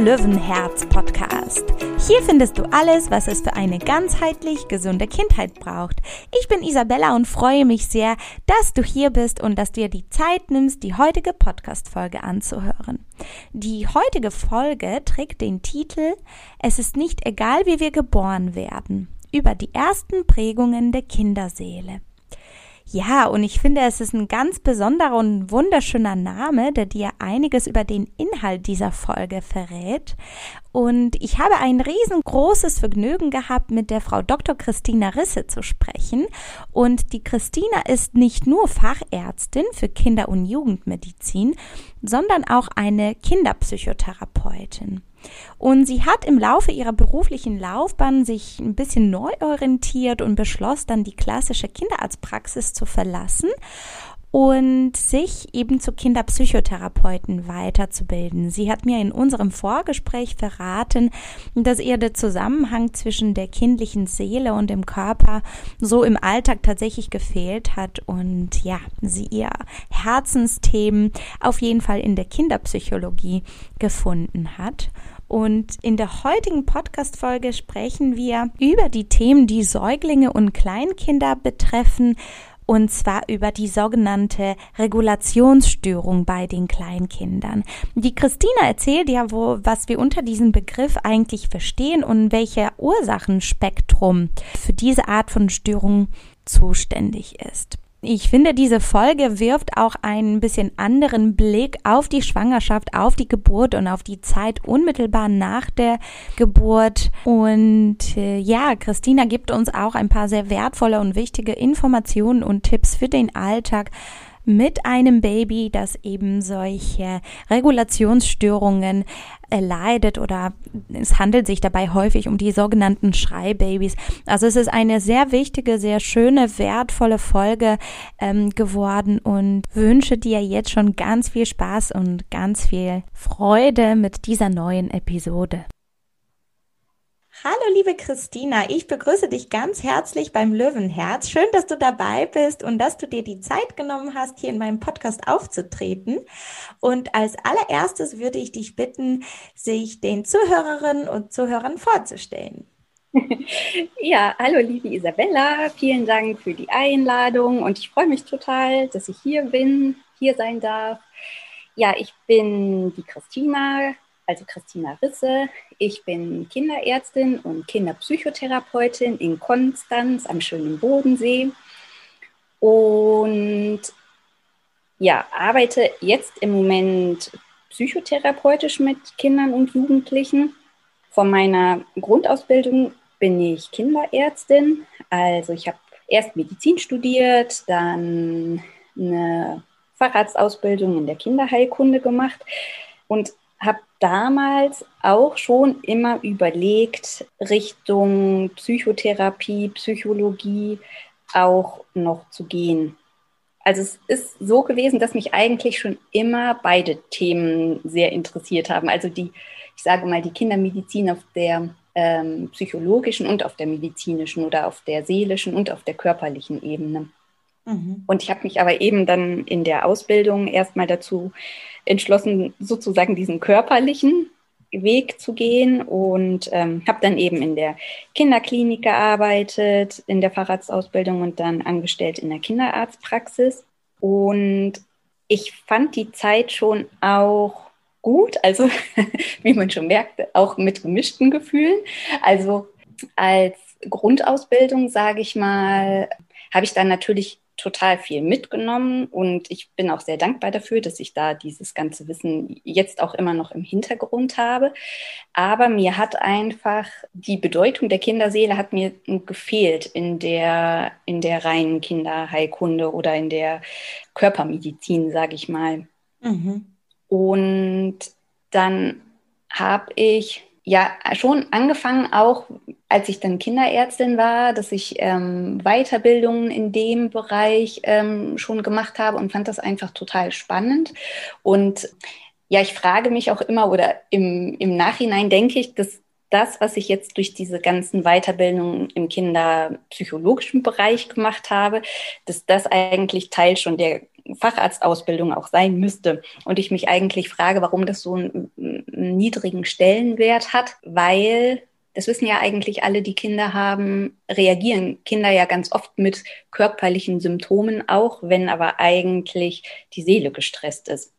Löwenherz Podcast. Hier findest du alles, was es für eine ganzheitlich gesunde Kindheit braucht. Ich bin Isabella und freue mich sehr, dass du hier bist und dass du dir die Zeit nimmst, die heutige Podcast-Folge anzuhören. Die heutige Folge trägt den Titel Es ist nicht egal, wie wir geboren werden. Über die ersten Prägungen der Kinderseele. Ja, und ich finde, es ist ein ganz besonderer und wunderschöner Name, der dir einiges über den Inhalt dieser Folge verrät. Und ich habe ein riesengroßes Vergnügen gehabt, mit der Frau Dr. Christina Risse zu sprechen. Und die Christina ist nicht nur Fachärztin für Kinder- und Jugendmedizin, sondern auch eine Kinderpsychotherapeutin. Und sie hat im Laufe ihrer beruflichen Laufbahn sich ein bisschen neu orientiert und beschloss dann die klassische Kinderarztpraxis zu verlassen und sich eben zu Kinderpsychotherapeuten weiterzubilden. Sie hat mir in unserem Vorgespräch verraten, dass ihr der Zusammenhang zwischen der kindlichen Seele und dem Körper so im Alltag tatsächlich gefehlt hat und ja, sie ihr Herzensthemen auf jeden Fall in der Kinderpsychologie gefunden hat. Und in der heutigen Podcast-Folge sprechen wir über die Themen, die Säuglinge und Kleinkinder betreffen und zwar über die sogenannte Regulationsstörung bei den Kleinkindern. Die Christina erzählt ja, wo, was wir unter diesem Begriff eigentlich verstehen und welcher Ursachenspektrum für diese Art von Störung zuständig ist. Ich finde, diese Folge wirft auch einen bisschen anderen Blick auf die Schwangerschaft, auf die Geburt und auf die Zeit unmittelbar nach der Geburt. Und äh, ja, Christina gibt uns auch ein paar sehr wertvolle und wichtige Informationen und Tipps für den Alltag, mit einem Baby, das eben solche Regulationsstörungen äh, leidet oder es handelt sich dabei häufig um die sogenannten Schreibabys. Also es ist eine sehr wichtige, sehr schöne, wertvolle Folge ähm, geworden und wünsche dir jetzt schon ganz viel Spaß und ganz viel Freude mit dieser neuen Episode. Hallo liebe Christina, ich begrüße dich ganz herzlich beim Löwenherz. Schön, dass du dabei bist und dass du dir die Zeit genommen hast, hier in meinem Podcast aufzutreten. Und als allererstes würde ich dich bitten, sich den Zuhörerinnen und Zuhörern vorzustellen. Ja, hallo liebe Isabella, vielen Dank für die Einladung und ich freue mich total, dass ich hier bin, hier sein darf. Ja, ich bin die Christina, also Christina Risse. Ich bin Kinderärztin und Kinderpsychotherapeutin in Konstanz am schönen Bodensee und ja, arbeite jetzt im Moment psychotherapeutisch mit Kindern und Jugendlichen. Von meiner Grundausbildung bin ich Kinderärztin. Also ich habe erst Medizin studiert, dann eine Facharztausbildung in der Kinderheilkunde gemacht und habe damals auch schon immer überlegt, Richtung Psychotherapie, Psychologie auch noch zu gehen. Also es ist so gewesen, dass mich eigentlich schon immer beide Themen sehr interessiert haben. Also die, ich sage mal, die Kindermedizin auf der ähm, psychologischen und auf der medizinischen oder auf der seelischen und auf der körperlichen Ebene. Mhm. Und ich habe mich aber eben dann in der Ausbildung erstmal dazu entschlossen, sozusagen diesen körperlichen Weg zu gehen und ähm, habe dann eben in der Kinderklinik gearbeitet, in der Fahrradsausbildung und dann angestellt in der Kinderarztpraxis. Und ich fand die Zeit schon auch gut, also wie man schon merkt, auch mit gemischten Gefühlen. Also als Grundausbildung, sage ich mal, habe ich dann natürlich total viel mitgenommen und ich bin auch sehr dankbar dafür, dass ich da dieses ganze Wissen jetzt auch immer noch im Hintergrund habe. Aber mir hat einfach die Bedeutung der Kinderseele hat mir gefehlt in der, in der reinen Kinderheilkunde oder in der Körpermedizin, sage ich mal. Mhm. Und dann habe ich ja schon angefangen, auch als ich dann Kinderärztin war, dass ich ähm, Weiterbildungen in dem Bereich ähm, schon gemacht habe und fand das einfach total spannend. Und ja, ich frage mich auch immer oder im, im Nachhinein denke ich, dass das, was ich jetzt durch diese ganzen Weiterbildungen im kinderpsychologischen Bereich gemacht habe, dass das eigentlich Teil schon der Facharztausbildung auch sein müsste. Und ich mich eigentlich frage, warum das so einen, einen niedrigen Stellenwert hat, weil das wissen ja eigentlich alle, die Kinder haben, reagieren Kinder ja ganz oft mit körperlichen Symptomen auch, wenn aber eigentlich die Seele gestresst ist.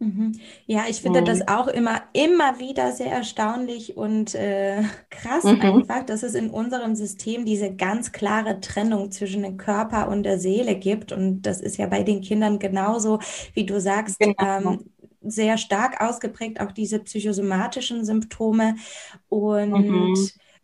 Mhm. Ja, ich finde mhm. das auch immer, immer wieder sehr erstaunlich und äh, krass mhm. einfach, dass es in unserem System diese ganz klare Trennung zwischen dem Körper und der Seele gibt. Und das ist ja bei den Kindern genauso, wie du sagst, genau. ähm, sehr stark ausgeprägt, auch diese psychosomatischen Symptome. Und mhm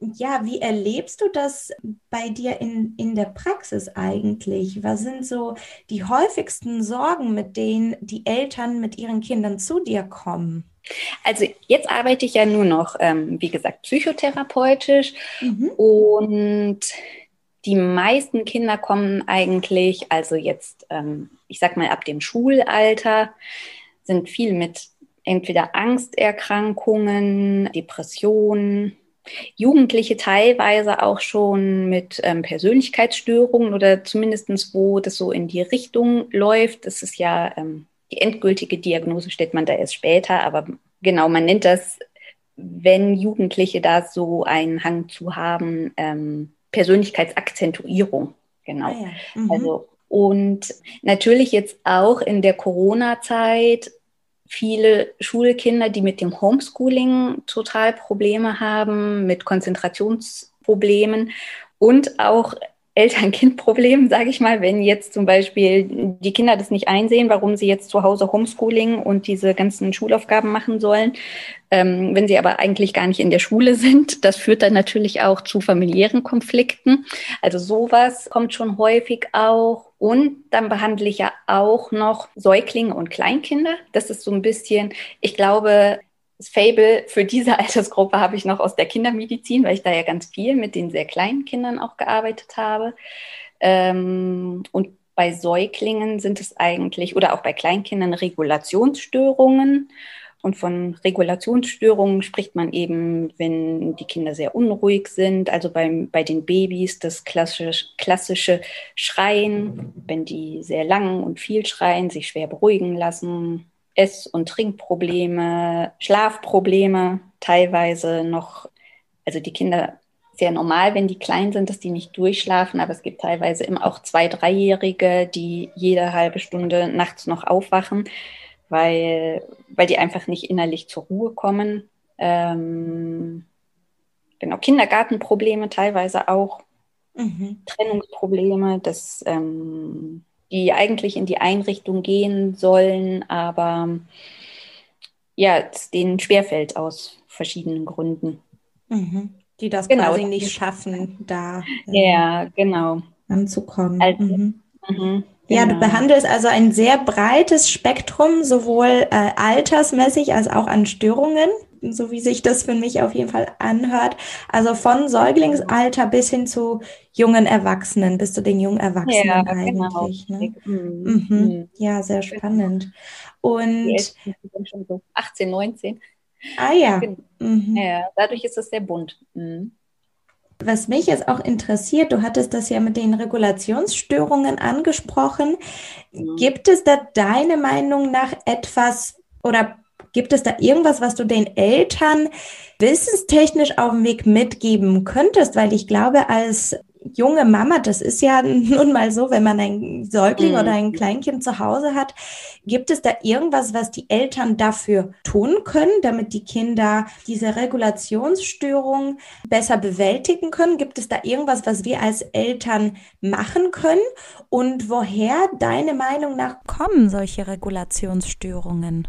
ja, wie erlebst du das bei dir in, in der Praxis eigentlich? Was sind so die häufigsten Sorgen, mit denen die Eltern mit ihren Kindern zu dir kommen? Also jetzt arbeite ich ja nur noch, ähm, wie gesagt, psychotherapeutisch mhm. und die meisten Kinder kommen eigentlich, also jetzt, ähm, ich sag mal, ab dem Schulalter, sind viel mit entweder Angsterkrankungen, Depressionen, Jugendliche teilweise auch schon mit ähm, Persönlichkeitsstörungen oder zumindestens wo das so in die Richtung läuft. Das ist ja ähm, die endgültige Diagnose stellt man da erst später, aber genau, man nennt das, wenn Jugendliche da so einen Hang zu haben, ähm, Persönlichkeitsakzentuierung. Genau. Ah ja. mhm. Also und natürlich jetzt auch in der Corona-Zeit viele Schulkinder, die mit dem Homeschooling total Probleme haben, mit Konzentrationsproblemen und auch Eltern-Kind-Problem, sage ich mal, wenn jetzt zum Beispiel die Kinder das nicht einsehen, warum sie jetzt zu Hause Homeschooling und diese ganzen Schulaufgaben machen sollen, ähm, wenn sie aber eigentlich gar nicht in der Schule sind. Das führt dann natürlich auch zu familiären Konflikten. Also sowas kommt schon häufig auch. Und dann behandle ich ja auch noch Säuglinge und Kleinkinder. Das ist so ein bisschen, ich glaube, das Fable für diese Altersgruppe habe ich noch aus der Kindermedizin, weil ich da ja ganz viel mit den sehr kleinen Kindern auch gearbeitet habe. Ähm, und bei Säuglingen sind es eigentlich, oder auch bei Kleinkindern, Regulationsstörungen. Und von Regulationsstörungen spricht man eben, wenn die Kinder sehr unruhig sind. Also beim, bei den Babys das klassische, klassische Schreien, wenn die sehr lang und viel schreien, sich schwer beruhigen lassen, Ess- und Trinkprobleme, Schlafprobleme, teilweise noch, also die Kinder sehr normal, wenn die klein sind, dass die nicht durchschlafen, aber es gibt teilweise immer auch zwei, dreijährige, die jede halbe Stunde nachts noch aufwachen, weil, weil die einfach nicht innerlich zur Ruhe kommen. Ähm, genau, Kindergartenprobleme teilweise auch, mhm. Trennungsprobleme, das ähm, die eigentlich in die Einrichtung gehen sollen, aber ja, es denen schwerfällt aus verschiedenen Gründen. Mhm. Die das genau. quasi nicht schaffen, da äh, ja, genau. anzukommen. Also, mhm. Mhm. Ja, du genau. behandelst also ein sehr breites Spektrum, sowohl äh, altersmäßig als auch an Störungen, so wie sich das für mich auf jeden Fall anhört. Also von Säuglingsalter bis hin zu jungen Erwachsenen, bis zu den jungen Erwachsenen ja, genau. eigentlich. Genau. Ne? Mhm. Mhm. Ja, sehr genau. spannend. Und so 18, 19. Ah ja. Genau. Mhm. Ja, dadurch ist es sehr bunt. Mhm. Was mich jetzt auch interessiert, du hattest das ja mit den Regulationsstörungen angesprochen. Mhm. Gibt es da deine Meinung nach etwas oder gibt es da irgendwas, was du den Eltern wissenstechnisch auf dem Weg mitgeben könntest? Weil ich glaube, als junge Mama, das ist ja nun mal so, wenn man ein Säugling mhm. oder ein Kleinkind zu Hause hat, gibt es da irgendwas, was die Eltern dafür tun können, damit die Kinder diese Regulationsstörung besser bewältigen können? Gibt es da irgendwas, was wir als Eltern machen können? Und woher deine Meinung nach kommen solche Regulationsstörungen?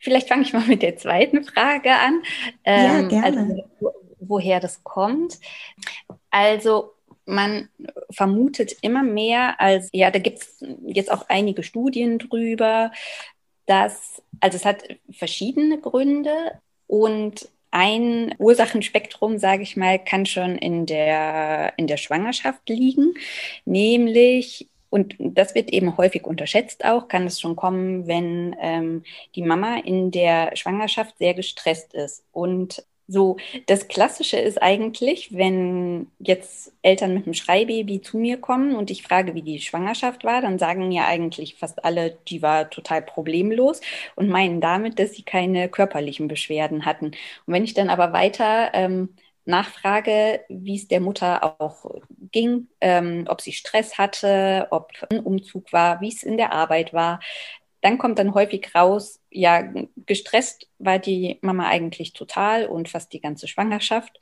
Vielleicht fange ich mal mit der zweiten Frage an. ja, ähm, gerne. Also, woher das kommt. Also man vermutet immer mehr als, ja, da gibt es jetzt auch einige Studien drüber, dass, also es hat verschiedene Gründe und ein Ursachenspektrum, sage ich mal, kann schon in der, in der Schwangerschaft liegen, nämlich und das wird eben häufig unterschätzt auch, kann es schon kommen, wenn ähm, die Mama in der Schwangerschaft sehr gestresst ist und So, das Klassische ist eigentlich, wenn jetzt Eltern mit einem Schreibaby zu mir kommen und ich frage, wie die Schwangerschaft war, dann sagen ja eigentlich fast alle, die war total problemlos und meinen damit, dass sie keine körperlichen Beschwerden hatten. Und wenn ich dann aber weiter ähm, nachfrage, wie es der Mutter auch ging, ähm, ob sie Stress hatte, ob ein Umzug war, wie es in der Arbeit war, dann kommt dann häufig raus, ja, gestresst war die Mama eigentlich total und fast die ganze Schwangerschaft.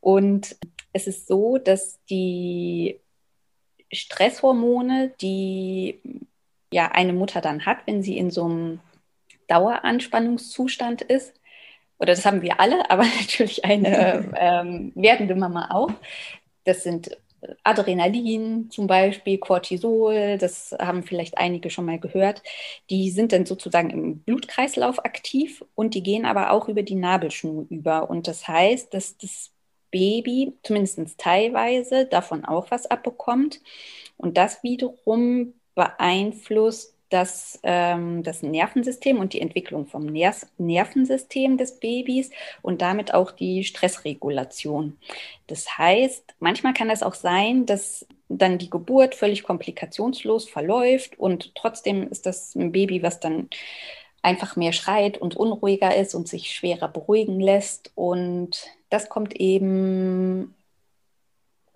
Und es ist so, dass die Stresshormone, die ja eine Mutter dann hat, wenn sie in so einem Daueranspannungszustand ist, oder das haben wir alle, aber natürlich eine ähm, werdende Mama auch. Das sind Adrenalin zum Beispiel, Cortisol, das haben vielleicht einige schon mal gehört, die sind dann sozusagen im Blutkreislauf aktiv und die gehen aber auch über die Nabelschnur über. Und das heißt, dass das Baby zumindest teilweise davon auch was abbekommt. Und das wiederum beeinflusst das, ähm, das Nervensystem und die Entwicklung vom Ner Nervensystem des Babys und damit auch die Stressregulation. Das heißt, manchmal kann es auch sein, dass dann die Geburt völlig komplikationslos verläuft und trotzdem ist das ein Baby, was dann einfach mehr schreit und unruhiger ist und sich schwerer beruhigen lässt. Und das kommt eben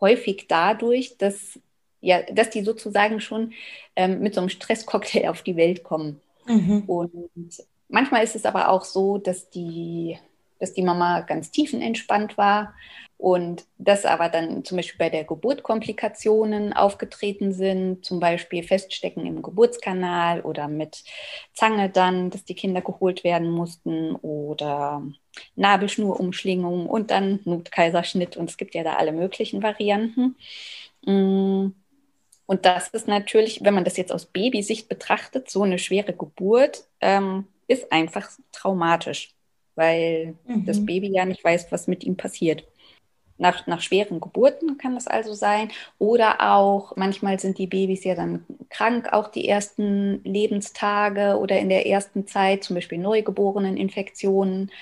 häufig dadurch, dass ja, dass die sozusagen schon ähm, mit so einem Stresscocktail auf die Welt kommen. Mhm. Und manchmal ist es aber auch so, dass die, dass die Mama ganz tiefenentspannt war und dass aber dann zum Beispiel bei der Geburt Komplikationen aufgetreten sind, zum Beispiel Feststecken im Geburtskanal oder mit Zange dann, dass die Kinder geholt werden mussten oder Nabelschnurumschlingung und dann Notkaiserschnitt und es gibt ja da alle möglichen Varianten. Und das ist natürlich, wenn man das jetzt aus Babysicht betrachtet, so eine schwere Geburt ähm, ist einfach traumatisch, weil mhm. das Baby ja nicht weiß, was mit ihm passiert. Nach, nach schweren Geburten kann das also sein. Oder auch, manchmal sind die Babys ja dann krank, auch die ersten Lebenstage oder in der ersten Zeit, zum Beispiel Neugeboreneninfektionen.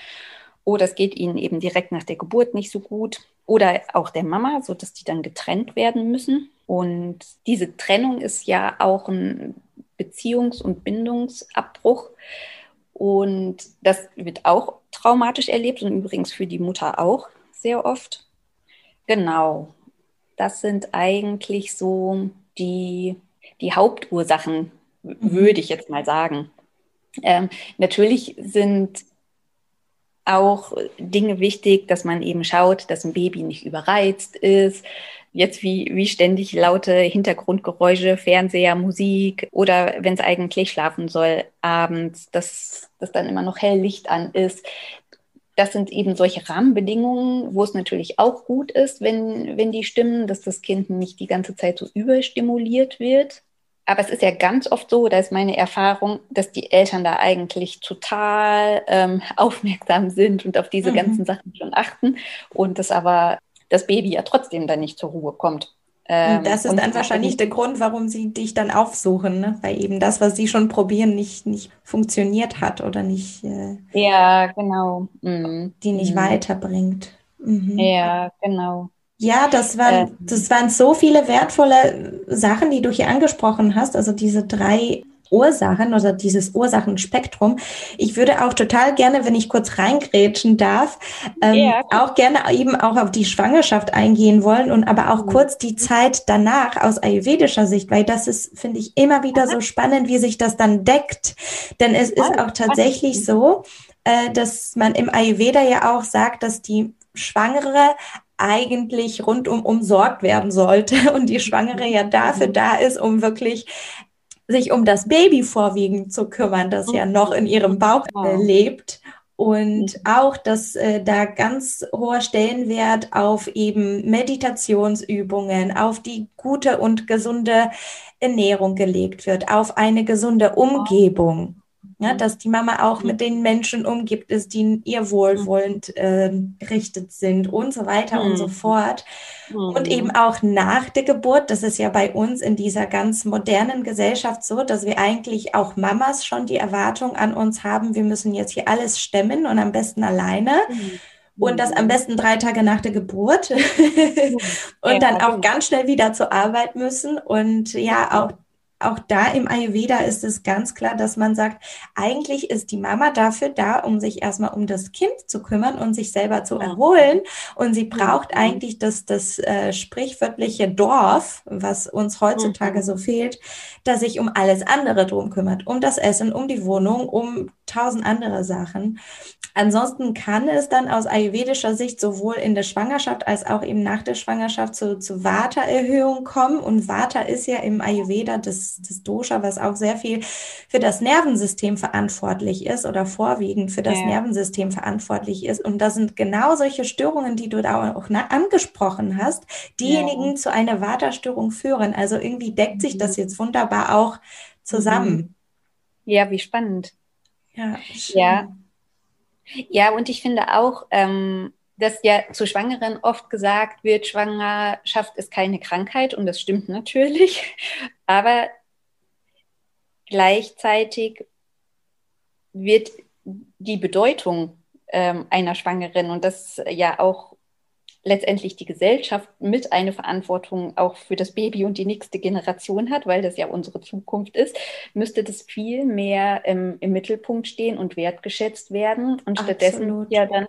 Oder es geht ihnen eben direkt nach der Geburt nicht so gut. Oder auch der Mama, sodass die dann getrennt werden müssen. Und diese Trennung ist ja auch ein Beziehungs- und Bindungsabbruch. Und das wird auch traumatisch erlebt und übrigens für die Mutter auch sehr oft. Genau, das sind eigentlich so die, die Hauptursachen, mhm. würde ich jetzt mal sagen. Ähm, natürlich sind auch Dinge wichtig, dass man eben schaut, dass ein Baby nicht überreizt ist, jetzt wie, wie ständig laute Hintergrundgeräusche, Fernseher, Musik oder wenn es eigentlich schlafen soll, abends, dass, dass dann immer noch hell Licht an ist. Das sind eben solche Rahmenbedingungen, wo es natürlich auch gut ist, wenn, wenn die stimmen, dass das Kind nicht die ganze Zeit so überstimuliert wird. Aber es ist ja ganz oft so, da ist meine Erfahrung, dass die Eltern da eigentlich total ähm, aufmerksam sind und auf diese mhm. ganzen Sachen schon achten und das aber das Baby ja trotzdem dann nicht zur Ruhe kommt. Ähm, das ist dann wahrscheinlich der Grund, warum sie dich dann aufsuchen, ne? weil eben das, was sie schon probieren, nicht, nicht funktioniert hat oder nicht. Äh, ja, genau. Mhm. Die nicht mhm. weiterbringt. Mhm. Ja, genau. Ja, das waren, äh, das waren so viele wertvolle Sachen, die du hier angesprochen hast. Also diese drei Ursachen oder dieses Ursachenspektrum. Ich würde auch total gerne, wenn ich kurz reingrätschen darf, ähm, ja. auch gerne eben auch auf die Schwangerschaft eingehen wollen und aber auch mhm. kurz die Zeit danach aus ayurvedischer Sicht, weil das ist, finde ich, immer wieder so spannend, wie sich das dann deckt. Denn es ist auch tatsächlich so, äh, dass man im Ayurveda ja auch sagt, dass die Schwangere eigentlich rundum umsorgt werden sollte und die Schwangere ja dafür mhm. da ist, um wirklich sich um das Baby vorwiegend zu kümmern, das ja noch in ihrem Bauch äh, lebt. Und mhm. auch, dass äh, da ganz hoher Stellenwert auf eben Meditationsübungen, auf die gute und gesunde Ernährung gelegt wird, auf eine gesunde Umgebung. Ja, dass die Mama auch mit den Menschen umgibt ist, die ihr wohlwollend äh, gerichtet sind und so weiter mhm. und so mhm. fort. Mhm. Und eben auch nach der Geburt, das ist ja bei uns in dieser ganz modernen Gesellschaft so, dass wir eigentlich auch Mamas schon die Erwartung an uns haben, wir müssen jetzt hier alles stemmen und am besten alleine. Mhm. und das am besten drei Tage nach der Geburt und dann auch ganz schnell wieder zur Arbeit müssen und ja auch auch da im Ayurveda ist es ganz klar, dass man sagt, eigentlich ist die Mama dafür da, um sich erstmal um das Kind zu kümmern und sich selber zu erholen. Und sie braucht eigentlich das, das äh, sprichwörtliche Dorf, was uns heutzutage mhm. so fehlt, dass sich um alles andere drum kümmert, um das Essen, um die Wohnung, um tausend andere Sachen. Ansonsten kann es dann aus ayurvedischer Sicht sowohl in der Schwangerschaft als auch eben nach der Schwangerschaft zu, zu Vata-Erhöhung kommen. Und Vata ist ja im Ayurveda das, das Dosha, was auch sehr viel für das Nervensystem verantwortlich ist oder vorwiegend für das ja. Nervensystem verantwortlich ist. Und das sind genau solche Störungen, die du da auch angesprochen hast, diejenigen ja. zu einer Vata-Störung führen. Also irgendwie deckt sich das mhm. jetzt wunderbar auch zusammen. Mhm. Ja, wie spannend. Ja, schön. ja. Ja, und ich finde auch, ähm, dass ja zu Schwangeren oft gesagt wird, Schwangerschaft ist keine Krankheit und das stimmt natürlich, aber gleichzeitig wird die Bedeutung ähm, einer Schwangeren und das ja auch letztendlich die Gesellschaft mit eine Verantwortung auch für das Baby und die nächste Generation hat, weil das ja unsere Zukunft ist, müsste das viel mehr ähm, im Mittelpunkt stehen und wertgeschätzt werden. Und stattdessen ja dann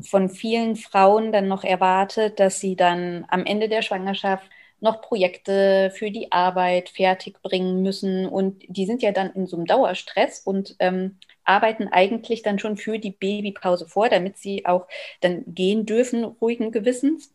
von vielen Frauen dann noch erwartet, dass sie dann am Ende der Schwangerschaft noch Projekte für die Arbeit fertig bringen müssen. Und die sind ja dann in so einem Dauerstress und ähm, arbeiten eigentlich dann schon für die Babypause vor, damit sie auch dann gehen dürfen, ruhigen Gewissens.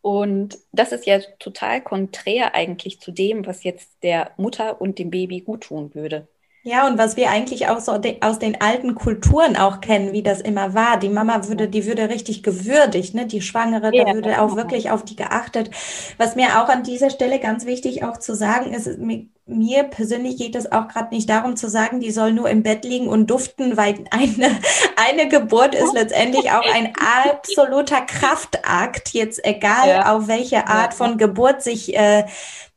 Und das ist ja total konträr eigentlich zu dem, was jetzt der Mutter und dem Baby gut tun würde. Ja, und was wir eigentlich auch so aus den alten Kulturen auch kennen, wie das immer war. Die Mama würde, die würde richtig gewürdigt, ne? Die Schwangere, ja, da würde auch wirklich auf die geachtet. Was mir auch an dieser Stelle ganz wichtig auch zu sagen ist, mir, mir persönlich geht es auch gerade nicht darum zu sagen, die soll nur im Bett liegen und duften, weil eine, eine Geburt ist letztendlich auch ein absoluter Kraftakt, jetzt egal ja. auf welche Art von Geburt sich äh,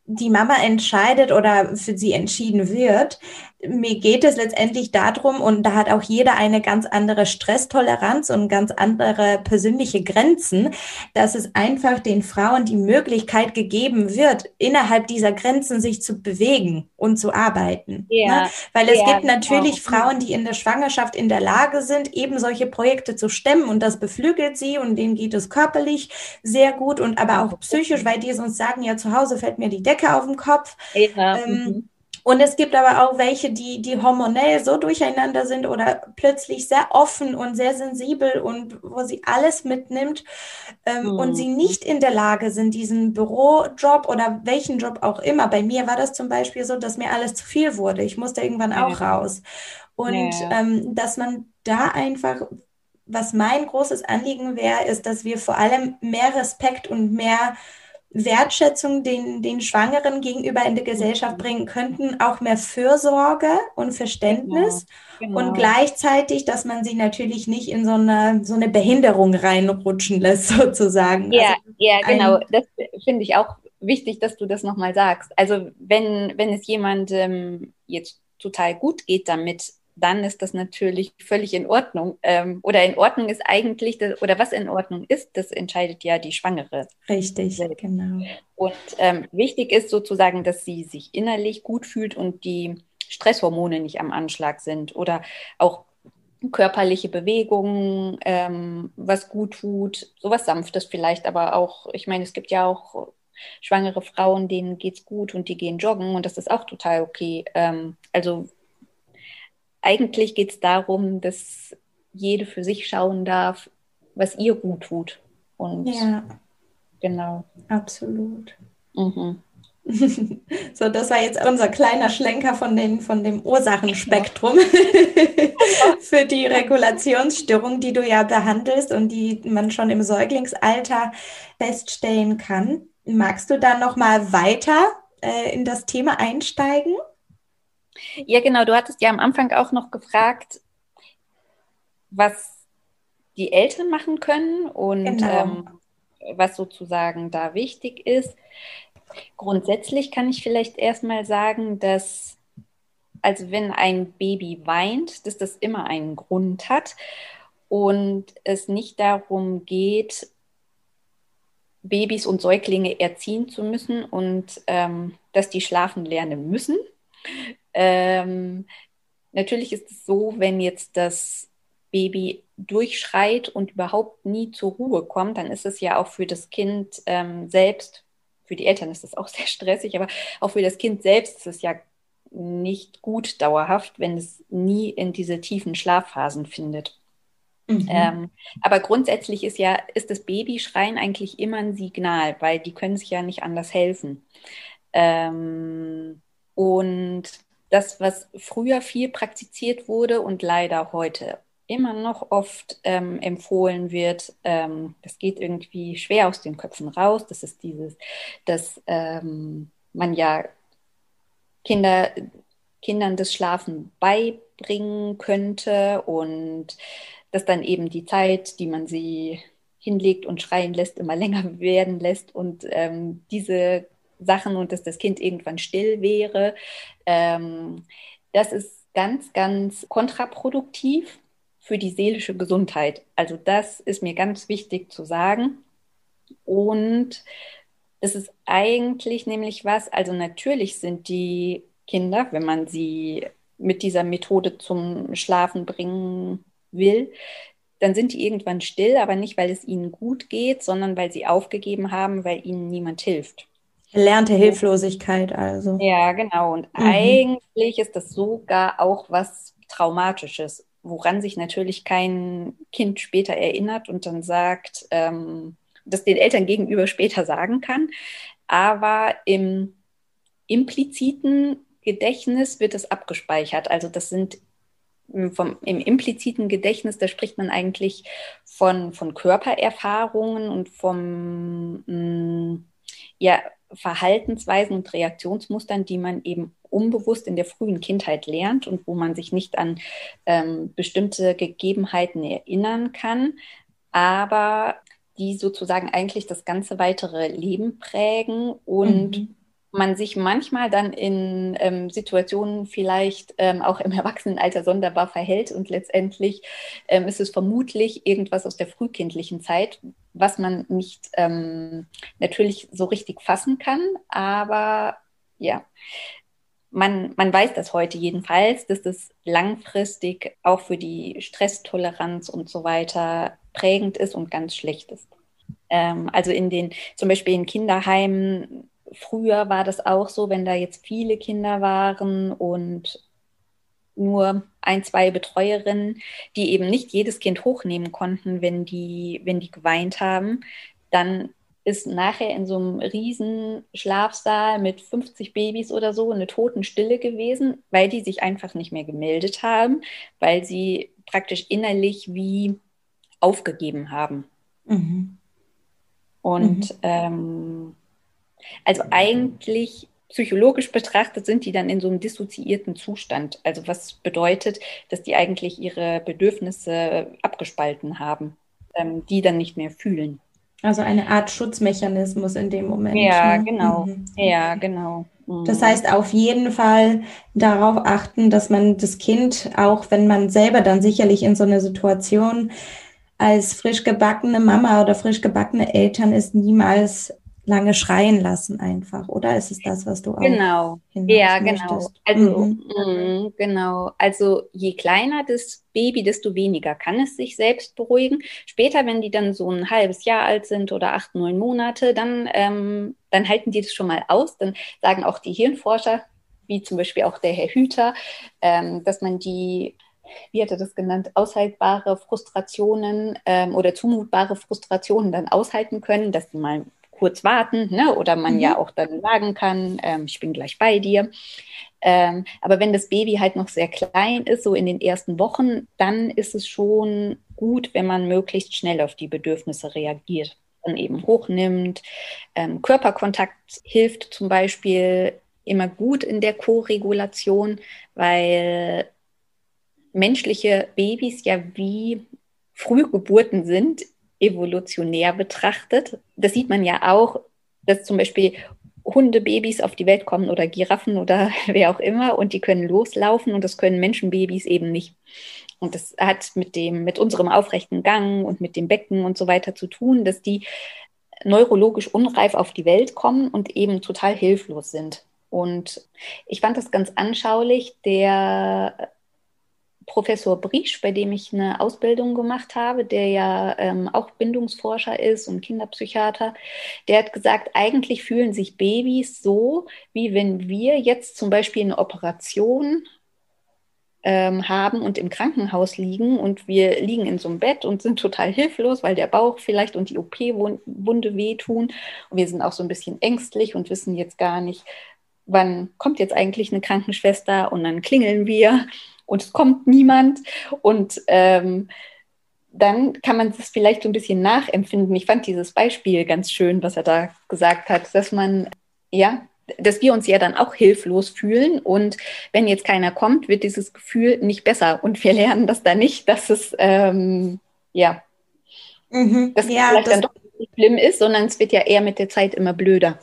die Mama entscheidet oder für sie entschieden wird mir geht es letztendlich darum, und da hat auch jeder eine ganz andere Stresstoleranz und ganz andere persönliche Grenzen, dass es einfach den Frauen die Möglichkeit gegeben wird, innerhalb dieser Grenzen sich zu bewegen und zu arbeiten. Ja. Ne? Weil es ja, gibt natürlich genau. Frauen, die in der Schwangerschaft in der Lage sind, eben solche Projekte zu stemmen und das beflügelt sie und denen geht es körperlich sehr gut und aber auch psychisch, weil die sonst sagen, ja, zu Hause fällt mir die Decke auf den Kopf. Ja. Ähm, mhm. Und es gibt aber auch welche, die, die hormonell so durcheinander sind oder plötzlich sehr offen und sehr sensibel und wo sie alles mitnimmt ähm, mhm. und sie nicht in der Lage sind, diesen Bürojob oder welchen Job auch immer. Bei mir war das zum Beispiel so, dass mir alles zu viel wurde. Ich musste irgendwann ja. auch raus. Und ja. ähm, dass man da einfach was mein großes Anliegen wäre, ist, dass wir vor allem mehr Respekt und mehr Wertschätzung den, den Schwangeren gegenüber in der Gesellschaft bringen könnten, auch mehr Fürsorge und Verständnis genau, genau. und gleichzeitig, dass man sie natürlich nicht in so eine, so eine Behinderung reinrutschen lässt, sozusagen. Ja, also ja, genau. Das finde ich auch wichtig, dass du das nochmal sagst. Also wenn, wenn es jemandem jetzt total gut geht damit, dann ist das natürlich völlig in Ordnung. Ähm, oder in Ordnung ist eigentlich, das, oder was in Ordnung ist, das entscheidet ja die Schwangere. Richtig, selbst. genau. Und ähm, wichtig ist sozusagen, dass sie sich innerlich gut fühlt und die Stresshormone nicht am Anschlag sind oder auch körperliche Bewegungen, ähm, was gut tut, sowas Sanftes vielleicht, aber auch, ich meine, es gibt ja auch schwangere Frauen, denen geht's gut und die gehen joggen und das ist auch total okay. Ähm, also eigentlich geht es darum, dass jede für sich schauen darf, was ihr gut tut. Und ja. genau. Absolut. Mhm. So, das war jetzt unser kleiner Schlenker von, den, von dem Ursachenspektrum für die Regulationsstörung, die du ja behandelst und die man schon im Säuglingsalter feststellen kann. Magst du da noch mal weiter äh, in das Thema einsteigen? Ja, genau. Du hattest ja am Anfang auch noch gefragt, was die Eltern machen können und genau. ähm, was sozusagen da wichtig ist. Grundsätzlich kann ich vielleicht erstmal sagen, dass, also wenn ein Baby weint, dass das immer einen Grund hat. und es nicht darum geht, Babys und Säuglinge erziehen zu müssen und ähm, dass die schlafen lernen müssen. Ähm, natürlich ist es so, wenn jetzt das Baby durchschreit und überhaupt nie zur Ruhe kommt, dann ist es ja auch für das Kind ähm, selbst, für die Eltern ist es auch sehr stressig, aber auch für das Kind selbst ist es ja nicht gut dauerhaft, wenn es nie in diese tiefen Schlafphasen findet. Mhm. Ähm, aber grundsätzlich ist ja, ist das Babyschreien eigentlich immer ein Signal, weil die können sich ja nicht anders helfen. Ähm, und das, was früher viel praktiziert wurde und leider heute immer noch oft ähm, empfohlen wird, ähm, das geht irgendwie schwer aus den Köpfen raus. Das ist dieses, dass ähm, man ja Kinder, Kindern das Schlafen beibringen könnte und dass dann eben die Zeit, die man sie hinlegt und schreien lässt, immer länger werden lässt und ähm, diese Sachen und dass das Kind irgendwann still wäre. Ähm, das ist ganz, ganz kontraproduktiv für die seelische Gesundheit. Also das ist mir ganz wichtig zu sagen. Und es ist eigentlich nämlich was, also natürlich sind die Kinder, wenn man sie mit dieser Methode zum Schlafen bringen will, dann sind die irgendwann still, aber nicht, weil es ihnen gut geht, sondern weil sie aufgegeben haben, weil ihnen niemand hilft. Erlernte Hilflosigkeit also. Ja, genau. Und mhm. eigentlich ist das sogar auch was Traumatisches, woran sich natürlich kein Kind später erinnert und dann sagt, ähm, das den Eltern gegenüber später sagen kann. Aber im impliziten Gedächtnis wird es abgespeichert. Also das sind vom, im impliziten Gedächtnis, da spricht man eigentlich von, von Körpererfahrungen und vom mh, mm, ja, Verhaltensweisen und Reaktionsmustern, die man eben unbewusst in der frühen Kindheit lernt und wo man sich nicht an ähm, bestimmte Gegebenheiten erinnern kann, aber die sozusagen eigentlich das ganze weitere Leben prägen und mhm man sich manchmal dann in ähm, Situationen vielleicht ähm, auch im Erwachsenenalter sonderbar verhält und letztendlich ähm, ist es vermutlich irgendwas aus der frühkindlichen Zeit, was man nicht ähm, natürlich so richtig fassen kann, aber ja. Man, man weiß das heute jedenfalls, dass das langfristig auch für die Stresstoleranz und so weiter prägend ist und ganz schlecht ist. Ähm, also in den, zum Beispiel in Kinderheimen früher war das auch so, wenn da jetzt viele Kinder waren und nur ein, zwei Betreuerinnen, die eben nicht jedes Kind hochnehmen konnten, wenn die, wenn die geweint haben, dann ist nachher in so einem riesen Schlafsaal mit 50 Babys oder so eine Totenstille gewesen, weil die sich einfach nicht mehr gemeldet haben, weil sie praktisch innerlich wie aufgegeben haben. Mhm. Und mhm. Ähm, also eigentlich psychologisch betrachtet sind die dann in so einem dissoziierten Zustand. Also was bedeutet, dass die eigentlich ihre Bedürfnisse abgespalten haben, ähm, die dann nicht mehr fühlen. Also eine Art Schutzmechanismus in dem Moment. Ja, ne? genau. Mhm. Ja, genau. Mhm. Das heißt, auf jeden Fall darauf achten, dass man das Kind, auch wenn man selber dann sicherlich in so einer Situation als frisch gebackene Mama oder frisch gebackene Eltern ist, niemals lange schreien lassen einfach, oder ist es das, was du auch Genau, ja, genau. Also, mhm. mh, genau. Also je kleiner das Baby, desto weniger kann es sich selbst beruhigen. Später, wenn die dann so ein halbes Jahr alt sind oder acht, neun Monate, dann, ähm, dann halten die das schon mal aus. Dann sagen auch die Hirnforscher, wie zum Beispiel auch der Herr Hüter, ähm, dass man die wie hat er das genannt, aushaltbare Frustrationen ähm, oder zumutbare Frustrationen dann aushalten können, dass sie mal kurz warten, ne? oder man mhm. ja auch dann sagen kann, ähm, ich bin gleich bei dir. Ähm, aber wenn das Baby halt noch sehr klein ist, so in den ersten Wochen, dann ist es schon gut, wenn man möglichst schnell auf die Bedürfnisse reagiert und eben hochnimmt. Ähm, Körperkontakt hilft zum Beispiel immer gut in der Co-Regulation, weil menschliche Babys ja wie Frühgeburten sind evolutionär betrachtet. Das sieht man ja auch, dass zum Beispiel Hundebabys auf die Welt kommen oder Giraffen oder wer auch immer und die können loslaufen und das können Menschenbabys eben nicht. und das hat mit dem, mit unserem aufrechten Gang und mit dem Becken und so weiter zu tun, dass die neurologisch unreif auf die Welt kommen und eben total hilflos sind. Und ich fand das ganz anschaulich. Der Professor Briesch, bei dem ich eine Ausbildung gemacht habe, der ja ähm, auch Bindungsforscher ist und Kinderpsychiater, der hat gesagt, eigentlich fühlen sich Babys so, wie wenn wir jetzt zum Beispiel eine Operation ähm, haben und im Krankenhaus liegen und wir liegen in so einem Bett und sind total hilflos, weil der Bauch vielleicht und die OP-Wunde wehtun. Und wir sind auch so ein bisschen ängstlich und wissen jetzt gar nicht, wann kommt jetzt eigentlich eine Krankenschwester und dann klingeln wir und es kommt niemand und ähm, dann kann man das vielleicht so ein bisschen nachempfinden. Ich fand dieses Beispiel ganz schön, was er da gesagt hat, dass man, ja, dass wir uns ja dann auch hilflos fühlen und wenn jetzt keiner kommt, wird dieses Gefühl nicht besser und wir lernen das da nicht, dass es, ähm, ja, mhm. dass ja, es vielleicht das dann doch nicht schlimm ist, sondern es wird ja eher mit der Zeit immer blöder.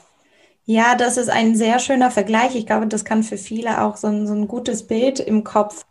Ja, das ist ein sehr schöner Vergleich. Ich glaube, das kann für viele auch so ein, so ein gutes Bild im Kopf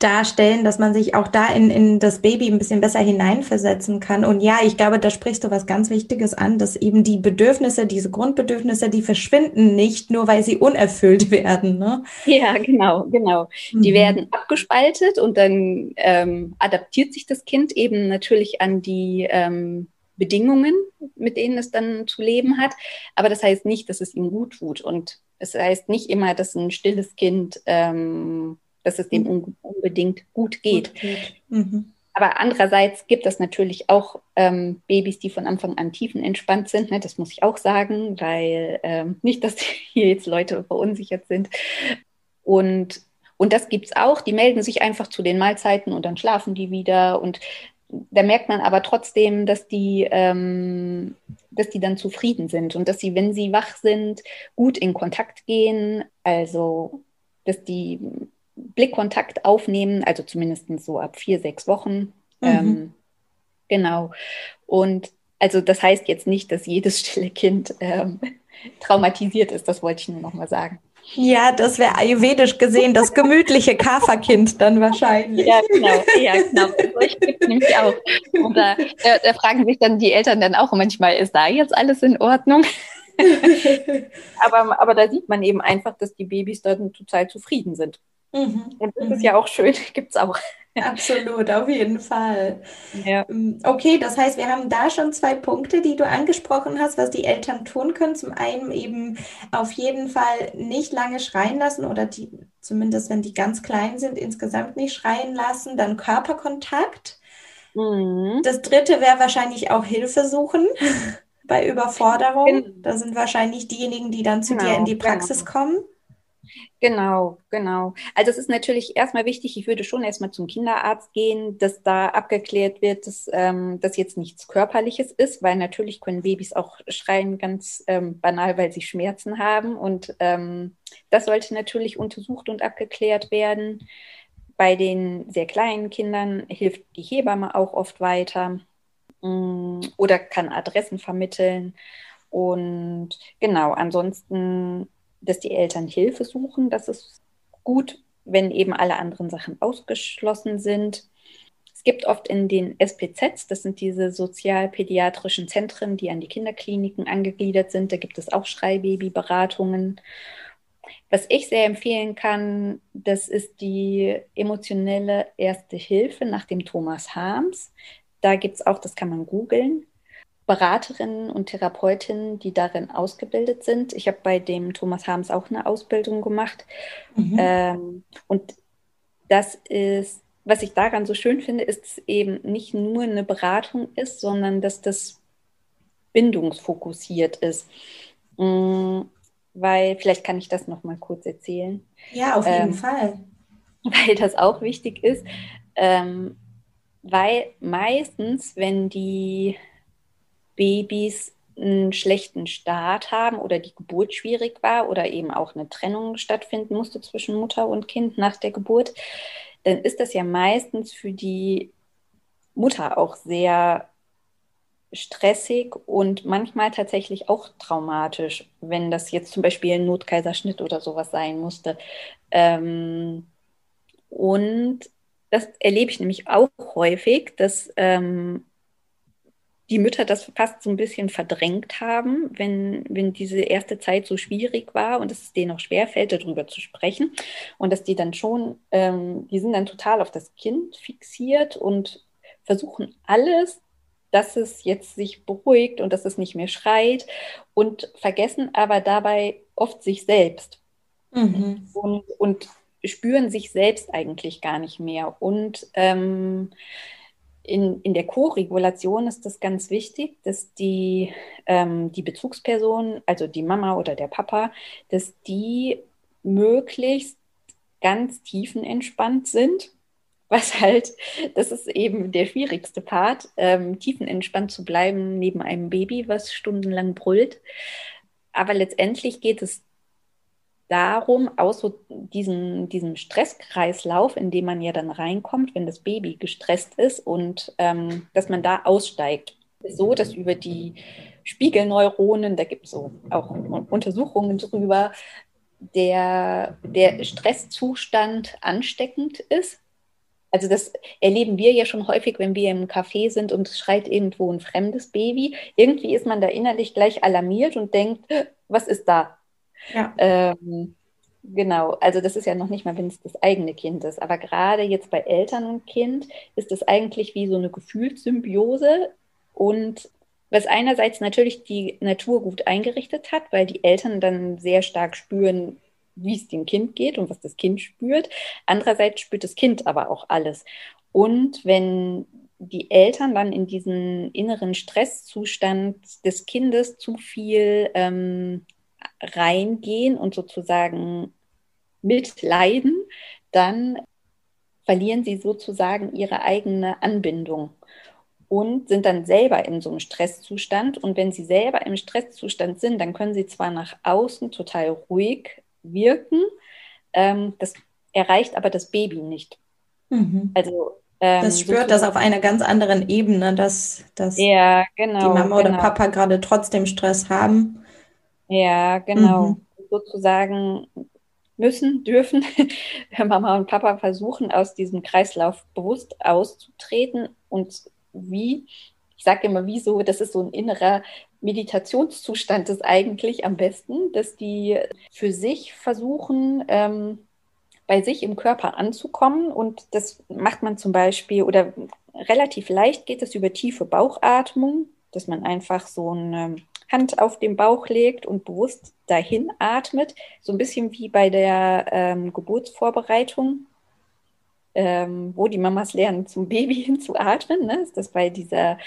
darstellen, dass man sich auch da in, in das Baby ein bisschen besser hineinversetzen kann. Und ja, ich glaube, da sprichst du was ganz Wichtiges an, dass eben die Bedürfnisse, diese Grundbedürfnisse, die verschwinden nicht, nur weil sie unerfüllt werden. Ne? Ja, genau, genau. Mhm. Die werden abgespaltet und dann ähm, adaptiert sich das Kind eben natürlich an die ähm, Bedingungen, mit denen es dann zu leben hat. Aber das heißt nicht, dass es ihm gut tut. Und es heißt nicht immer, dass ein stilles Kind ähm, dass es dem mhm. unbedingt gut geht. Gut geht. Mhm. Aber andererseits gibt es natürlich auch ähm, Babys, die von Anfang an tiefenentspannt sind. Ne? Das muss ich auch sagen, weil ähm, nicht, dass hier jetzt Leute verunsichert sind. Und, und das gibt es auch. Die melden sich einfach zu den Mahlzeiten und dann schlafen die wieder. Und da merkt man aber trotzdem, dass die, ähm, dass die dann zufrieden sind und dass sie, wenn sie wach sind, gut in Kontakt gehen. Also, dass die Blickkontakt aufnehmen, also zumindest so ab vier, sechs Wochen. Mhm. Ähm, genau. Und also das heißt jetzt nicht, dass jedes stille Kind ähm, traumatisiert ist, das wollte ich nur nochmal sagen. Ja, das wäre ayurvedisch gesehen das gemütliche Kaferkind dann wahrscheinlich. Ja, genau. Ja, genau. Ich nämlich auch. Und da, da, fragen sich dann die Eltern dann auch manchmal, ist da jetzt alles in Ordnung? aber, aber da sieht man eben einfach, dass die Babys dann total zufrieden sind. Mhm. Und das mhm. ist ja auch schön, gibt es auch. Absolut, auf jeden Fall. Ja. Ähm, okay, das heißt, wir haben da schon zwei Punkte, die du angesprochen hast, was die Eltern tun können. Zum einen eben auf jeden Fall nicht lange schreien lassen oder die, zumindest wenn die ganz klein sind, insgesamt nicht schreien lassen. Dann Körperkontakt. Mhm. Das dritte wäre wahrscheinlich auch Hilfe suchen bei Überforderung. Genau. Da sind wahrscheinlich diejenigen, die dann zu genau, dir in die Praxis genau. kommen. Genau, genau. Also es ist natürlich erstmal wichtig, ich würde schon erstmal zum Kinderarzt gehen, dass da abgeklärt wird, dass ähm, das jetzt nichts Körperliches ist, weil natürlich können Babys auch schreien, ganz ähm, banal, weil sie Schmerzen haben. Und ähm, das sollte natürlich untersucht und abgeklärt werden. Bei den sehr kleinen Kindern hilft die Hebamme auch oft weiter mm, oder kann Adressen vermitteln. Und genau, ansonsten dass die Eltern Hilfe suchen. Das ist gut, wenn eben alle anderen Sachen ausgeschlossen sind. Es gibt oft in den SPZs, das sind diese sozialpädiatrischen Zentren, die an die Kinderkliniken angegliedert sind, da gibt es auch Schreibabyberatungen. Was ich sehr empfehlen kann, das ist die emotionelle erste Hilfe nach dem Thomas Harms. Da gibt es auch, das kann man googeln, Beraterinnen und Therapeutinnen, die darin ausgebildet sind. Ich habe bei dem Thomas Harms auch eine Ausbildung gemacht. Mhm. Ähm, und das ist, was ich daran so schön finde, ist dass eben nicht nur eine Beratung ist, sondern dass das bindungsfokussiert ist. Mhm, weil, vielleicht kann ich das noch mal kurz erzählen. Ja, auf jeden ähm, Fall. Weil das auch wichtig ist. Ähm, weil meistens, wenn die Babys einen schlechten Start haben oder die Geburt schwierig war oder eben auch eine Trennung stattfinden musste zwischen Mutter und Kind nach der Geburt, dann ist das ja meistens für die Mutter auch sehr stressig und manchmal tatsächlich auch traumatisch, wenn das jetzt zum Beispiel ein Notkaiserschnitt oder sowas sein musste. Ähm, und das erlebe ich nämlich auch häufig, dass ähm, die Mütter das fast so ein bisschen verdrängt haben, wenn, wenn diese erste Zeit so schwierig war und es denen auch schwerfällt, darüber zu sprechen. Und dass die dann schon, ähm, die sind dann total auf das Kind fixiert und versuchen alles, dass es jetzt sich beruhigt und dass es nicht mehr schreit und vergessen aber dabei oft sich selbst. Mhm. Und, und spüren sich selbst eigentlich gar nicht mehr. Und ähm, in, in der Co-Regulation ist das ganz wichtig, dass die, ähm, die Bezugsperson, also die Mama oder der Papa, dass die möglichst ganz tiefenentspannt sind. Was halt, das ist eben der schwierigste Part, ähm, tiefenentspannt zu bleiben neben einem Baby, was stundenlang brüllt. Aber letztendlich geht es darum, aus so diesem, diesem Stresskreislauf, in dem man ja dann reinkommt, wenn das Baby gestresst ist und ähm, dass man da aussteigt. So, dass über die Spiegelneuronen, da gibt es so auch Untersuchungen drüber, der, der Stresszustand ansteckend ist. Also das erleben wir ja schon häufig, wenn wir im Café sind und es schreit irgendwo ein fremdes Baby. Irgendwie ist man da innerlich gleich alarmiert und denkt, was ist da? Ja. Ähm, genau, also das ist ja noch nicht mal, wenn es das eigene Kind ist. Aber gerade jetzt bei Eltern und Kind ist es eigentlich wie so eine Gefühlssymbiose und was einerseits natürlich die Natur gut eingerichtet hat, weil die Eltern dann sehr stark spüren, wie es dem Kind geht und was das Kind spürt. Andererseits spürt das Kind aber auch alles. Und wenn die Eltern dann in diesen inneren Stresszustand des Kindes zu viel ähm, reingehen und sozusagen mitleiden, dann verlieren sie sozusagen ihre eigene Anbindung und sind dann selber in so einem Stresszustand. Und wenn sie selber im Stresszustand sind, dann können sie zwar nach außen total ruhig wirken, ähm, das erreicht aber das Baby nicht. Mhm. Also ähm, das spürt das auf einer ganz anderen Ebene, dass, dass ja, genau, die Mama genau. oder Papa gerade trotzdem Stress haben ja, genau. Mhm. Sozusagen müssen, dürfen Mama und Papa versuchen, aus diesem Kreislauf bewusst auszutreten. Und wie, ich sage immer, wieso, das ist so ein innerer Meditationszustand ist eigentlich am besten, dass die für sich versuchen, ähm, bei sich im Körper anzukommen. Und das macht man zum Beispiel oder relativ leicht geht es über tiefe Bauchatmung, dass man einfach so ein Hand auf den Bauch legt und bewusst dahin atmet, so ein bisschen wie bei der ähm, Geburtsvorbereitung, ähm, wo die Mamas lernen, zum Baby hin zu atmen. Ne? Ist das bei dieser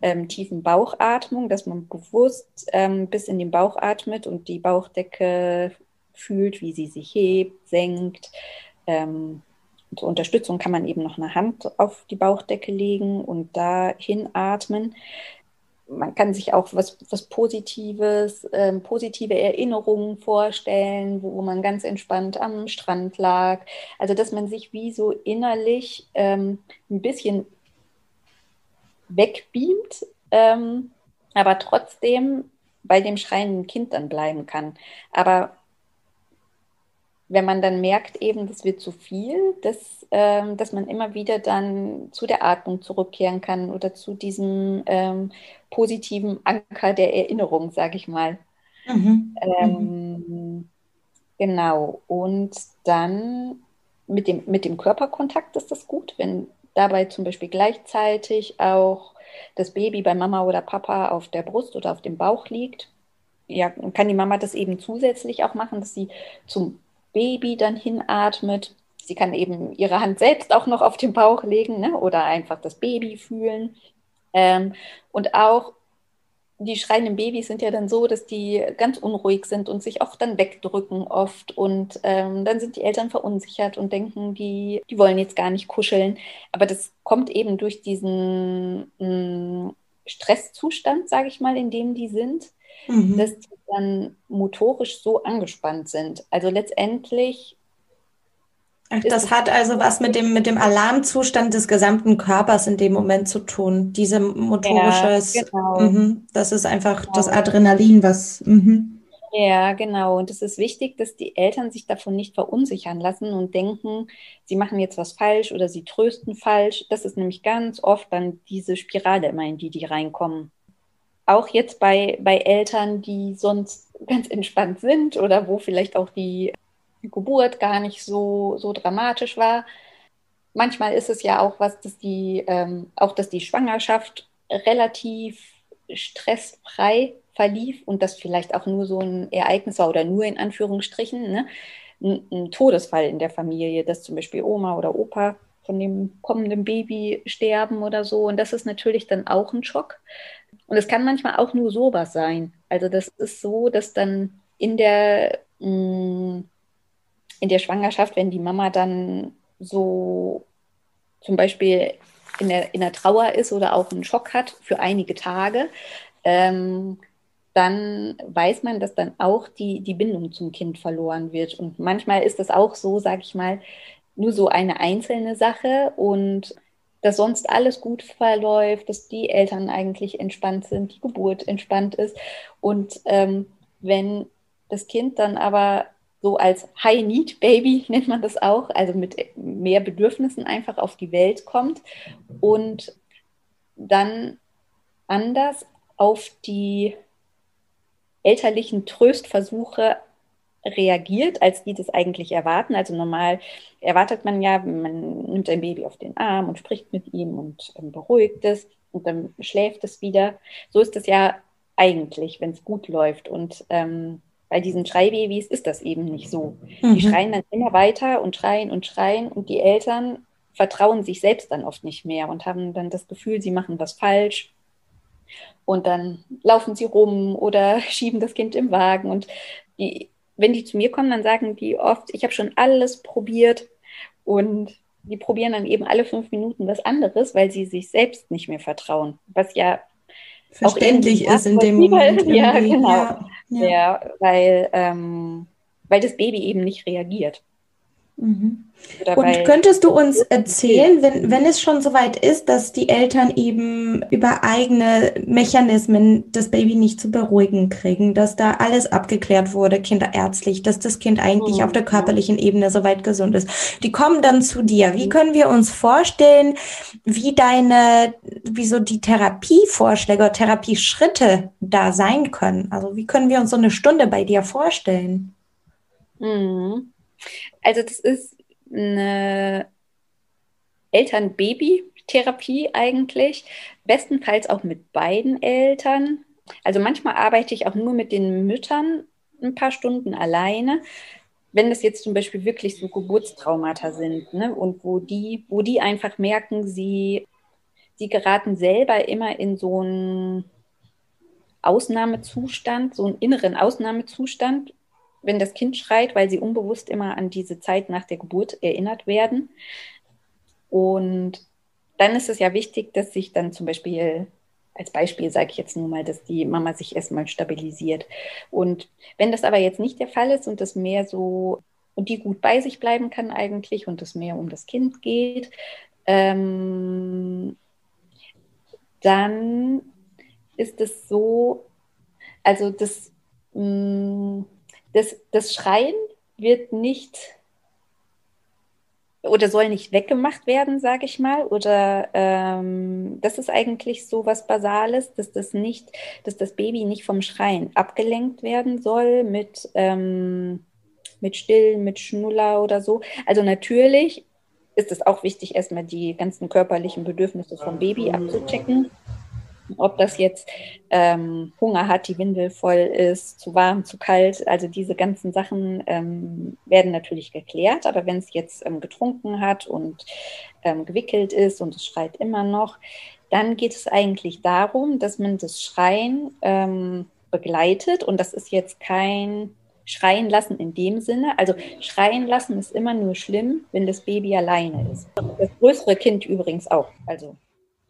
ähm, tiefen Bauchatmung, dass man bewusst ähm, bis in den Bauch atmet und die Bauchdecke fühlt, wie sie sich hebt, senkt. Ähm, zur Unterstützung kann man eben noch eine Hand auf die Bauchdecke legen und da hinatmen man kann sich auch was, was Positives, ähm, positive Erinnerungen vorstellen, wo man ganz entspannt am Strand lag. Also, dass man sich wie so innerlich ähm, ein bisschen wegbeamt, ähm, aber trotzdem bei dem schreienden Kind dann bleiben kann. Aber wenn man dann merkt, eben, das wird zu viel, dass, ähm, dass man immer wieder dann zu der Atmung zurückkehren kann oder zu diesem ähm, positiven Anker der Erinnerung, sage ich mal. Mhm. Ähm, genau. Und dann mit dem, mit dem Körperkontakt ist das gut, wenn dabei zum Beispiel gleichzeitig auch das Baby bei Mama oder Papa auf der Brust oder auf dem Bauch liegt. Ja, kann die Mama das eben zusätzlich auch machen, dass sie zum Baby dann hinatmet. Sie kann eben ihre Hand selbst auch noch auf den Bauch legen ne? oder einfach das Baby fühlen. Ähm, und auch die schreienden Babys sind ja dann so, dass die ganz unruhig sind und sich auch dann wegdrücken oft. Und ähm, dann sind die Eltern verunsichert und denken, die, die wollen jetzt gar nicht kuscheln. Aber das kommt eben durch diesen mh, mm, Stresszustand, sage ich mal, in dem die sind mhm. dass die dann motorisch so angespannt sind. Also letztendlich. Ach, das hat also was mit dem, mit dem Alarmzustand des gesamten Körpers in dem Moment zu tun. Diese motorische, ja, genau. Mhm, das ist einfach genau. das Adrenalin, was. Mhm. Ja, genau. Und es ist wichtig, dass die Eltern sich davon nicht verunsichern lassen und denken, sie machen jetzt was falsch oder sie trösten falsch. Das ist nämlich ganz oft dann diese Spirale immer, in die die reinkommen. Auch jetzt bei, bei Eltern, die sonst ganz entspannt sind oder wo vielleicht auch die Geburt gar nicht so, so dramatisch war. Manchmal ist es ja auch was, dass die, ähm, auch dass die Schwangerschaft relativ stressfrei verlief und das vielleicht auch nur so ein Ereignis war oder nur in Anführungsstrichen, ne? ein, ein Todesfall in der Familie, dass zum Beispiel Oma oder Opa von dem kommenden Baby sterben oder so. Und das ist natürlich dann auch ein Schock. Und es kann manchmal auch nur sowas sein. Also das ist so, dass dann in der, mm, in der Schwangerschaft, wenn die Mama dann so zum Beispiel in der, in der Trauer ist oder auch einen Schock hat für einige Tage, ähm, dann weiß man, dass dann auch die, die Bindung zum Kind verloren wird. Und manchmal ist das auch so, sag ich mal, nur so eine einzelne Sache und dass sonst alles gut verläuft, dass die Eltern eigentlich entspannt sind, die Geburt entspannt ist. Und ähm, wenn das Kind dann aber so als High-Need-Baby nennt man das auch, also mit mehr Bedürfnissen einfach auf die Welt kommt und dann anders auf die elterlichen Tröstversuche reagiert, als die das eigentlich erwarten. Also normal erwartet man ja, man nimmt ein Baby auf den Arm und spricht mit ihm und ähm, beruhigt es und dann schläft es wieder. So ist es ja eigentlich, wenn es gut läuft. Und ähm, bei diesen Schreibabys ist das eben nicht so. Mhm. Die schreien dann immer weiter und schreien und schreien und die Eltern vertrauen sich selbst dann oft nicht mehr und haben dann das Gefühl, sie machen was falsch und dann laufen sie rum oder schieben das Kind im Wagen. Und die, wenn die zu mir kommen, dann sagen die oft, ich habe schon alles probiert. Und die probieren dann eben alle fünf Minuten was anderes, weil sie sich selbst nicht mehr vertrauen. Was ja verständlich ist in dem Moment. Ja, genau. Ja, ja. ja weil, ähm, weil das Baby eben nicht reagiert. Mhm. Und könntest du uns erzählen, wenn, wenn es schon soweit ist, dass die Eltern eben über eigene Mechanismen das Baby nicht zu beruhigen kriegen, dass da alles abgeklärt wurde, kinderärztlich, dass das Kind eigentlich mhm. auf der körperlichen Ebene soweit gesund ist. Die kommen dann zu dir. Wie mhm. können wir uns vorstellen, wie deine, wie so die Therapievorschläge oder Therapieschritte da sein können? Also wie können wir uns so eine Stunde bei dir vorstellen? Mhm. Also das ist eine Eltern-Baby-Therapie eigentlich, bestenfalls auch mit beiden Eltern. Also manchmal arbeite ich auch nur mit den Müttern ein paar Stunden alleine, wenn das jetzt zum Beispiel wirklich so Geburtstraumata sind ne, und wo die, wo die einfach merken, sie, sie geraten selber immer in so einen Ausnahmezustand, so einen inneren Ausnahmezustand, wenn das Kind schreit, weil sie unbewusst immer an diese Zeit nach der Geburt erinnert werden. Und dann ist es ja wichtig, dass sich dann zum Beispiel, als Beispiel sage ich jetzt nur mal, dass die Mama sich erstmal stabilisiert. Und wenn das aber jetzt nicht der Fall ist und das mehr so, und die gut bei sich bleiben kann eigentlich und es mehr um das Kind geht, ähm, dann ist es so, also das, mh, mm, das, das Schreien wird nicht oder soll nicht weggemacht werden, sage ich mal. Oder ähm, das ist eigentlich so was Basales, dass das nicht, dass das Baby nicht vom Schreien abgelenkt werden soll mit, ähm, mit Stillen, mit Schnuller oder so. Also natürlich ist es auch wichtig, erstmal die ganzen körperlichen Bedürfnisse vom Baby abzuchecken ob das jetzt ähm, Hunger hat, die Windel voll ist, zu warm, zu kalt. Also diese ganzen Sachen ähm, werden natürlich geklärt. Aber wenn es jetzt ähm, getrunken hat und ähm, gewickelt ist und es schreit immer noch, dann geht es eigentlich darum, dass man das Schreien ähm, begleitet. Und das ist jetzt kein Schreien lassen in dem Sinne. Also schreien lassen ist immer nur schlimm, wenn das Baby alleine ist. Das größere Kind übrigens auch. Also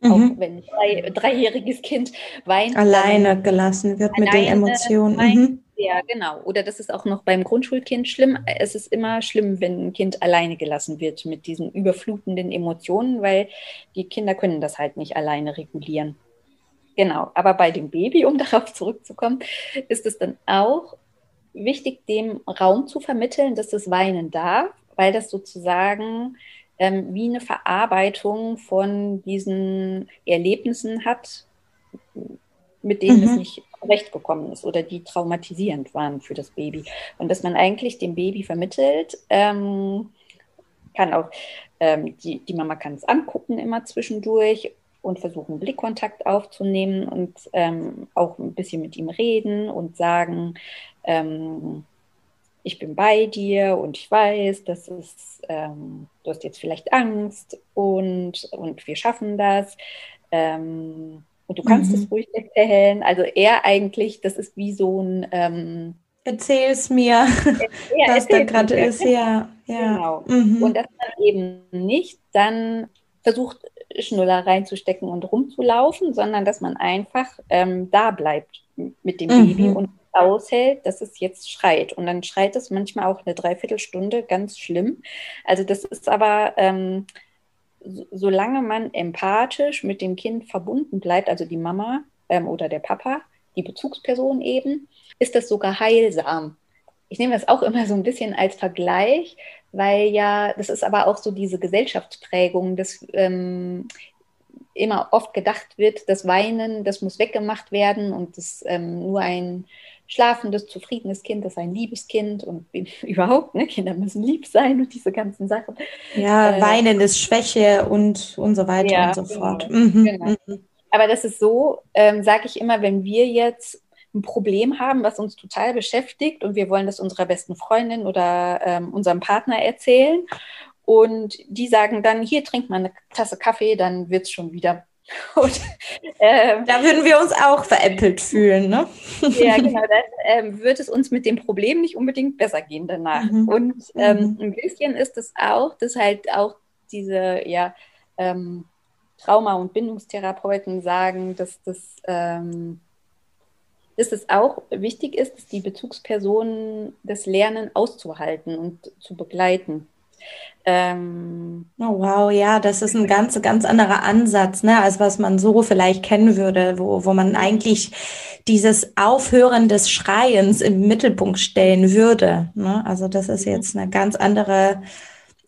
Mhm. Auch wenn ein drei, dreijähriges Kind weint. Alleine gelassen wird mit den Emotionen. Mhm. Ja, genau. Oder das ist auch noch beim Grundschulkind schlimm. Es ist immer schlimm, wenn ein Kind alleine gelassen wird mit diesen überflutenden Emotionen, weil die Kinder können das halt nicht alleine regulieren. Genau. Aber bei dem Baby, um darauf zurückzukommen, ist es dann auch wichtig, dem Raum zu vermitteln, dass das Weinen darf, weil das sozusagen ähm, wie eine Verarbeitung von diesen Erlebnissen hat, mit denen mhm. es nicht recht gekommen ist oder die traumatisierend waren für das Baby. Und dass man eigentlich dem Baby vermittelt, ähm, kann auch, ähm, die, die Mama kann es angucken immer zwischendurch und versuchen, Blickkontakt aufzunehmen und ähm, auch ein bisschen mit ihm reden und sagen, ähm, ich bin bei dir und ich weiß, dass es, ähm, du hast jetzt vielleicht Angst und, und wir schaffen das. Ähm, und du kannst mhm. es ruhig erzählen. Also er eigentlich, das ist wie so ein ähm, Erzähl's mir, ja, was da gerade ist. Ja, ja. Genau. Mhm. Und dass man eben nicht dann versucht, Schnuller reinzustecken und rumzulaufen, sondern dass man einfach ähm, da bleibt mit dem mhm. Baby und aushält, dass es jetzt schreit. Und dann schreit es manchmal auch eine Dreiviertelstunde ganz schlimm. Also das ist aber, ähm, so, solange man empathisch mit dem Kind verbunden bleibt, also die Mama ähm, oder der Papa, die Bezugsperson eben, ist das sogar heilsam. Ich nehme das auch immer so ein bisschen als Vergleich, weil ja, das ist aber auch so diese Gesellschaftsprägung, dass ähm, immer oft gedacht wird, das Weinen, das muss weggemacht werden und das ähm, nur ein schlafendes, zufriedenes Kind ist ein liebes Kind und überhaupt, ne, Kinder müssen lieb sein und diese ganzen Sachen. Ja, äh, Weinen ist Schwäche und, und so weiter ja, und so fort. Genau, mhm, genau. Mhm. Aber das ist so, ähm, sage ich immer, wenn wir jetzt ein Problem haben, was uns total beschäftigt und wir wollen das unserer besten Freundin oder ähm, unserem Partner erzählen und die sagen dann, hier trink mal eine Tasse Kaffee, dann wird es schon wieder und, ähm, da würden wir uns auch veräppelt fühlen, ne? Ja, genau. Dann ähm, wird es uns mit dem Problem nicht unbedingt besser gehen danach. Mhm. Und ähm, mhm. ein bisschen ist es auch, dass halt auch diese ja, ähm, Trauma- und Bindungstherapeuten sagen, dass das ähm, dass es auch wichtig ist, dass die Bezugspersonen das Lernen auszuhalten und zu begleiten. Ähm, oh wow, ja, das ist ein ganz, ganz anderer Ansatz, ne, als was man so vielleicht kennen würde, wo, wo man eigentlich dieses Aufhören des Schreiens im Mittelpunkt stellen würde. Ne? Also das ist jetzt eine ganz andere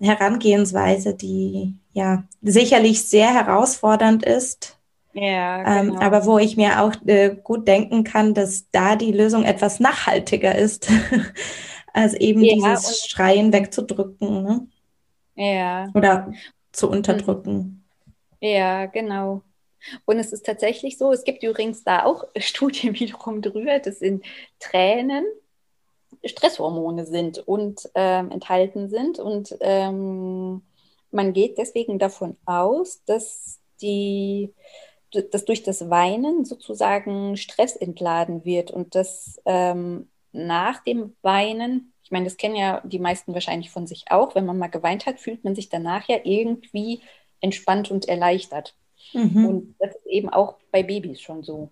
Herangehensweise, die ja sicherlich sehr herausfordernd ist. Ja, ähm, genau. ähm, aber wo ich mir auch äh, gut denken kann, dass da die Lösung etwas nachhaltiger ist, als eben ja, dieses Schreien wegzudrücken. Ne? Ja. Oder zu unterdrücken. Ja, genau. Und es ist tatsächlich so, es gibt übrigens da auch Studien wiederum drüber, dass in Tränen Stresshormone sind und ähm, enthalten sind. Und ähm, man geht deswegen davon aus, dass die dass durch das Weinen sozusagen Stress entladen wird und dass ähm, nach dem Weinen ich meine, das kennen ja die meisten wahrscheinlich von sich auch. Wenn man mal geweint hat, fühlt man sich danach ja irgendwie entspannt und erleichtert. Mhm. Und das ist eben auch bei Babys schon so.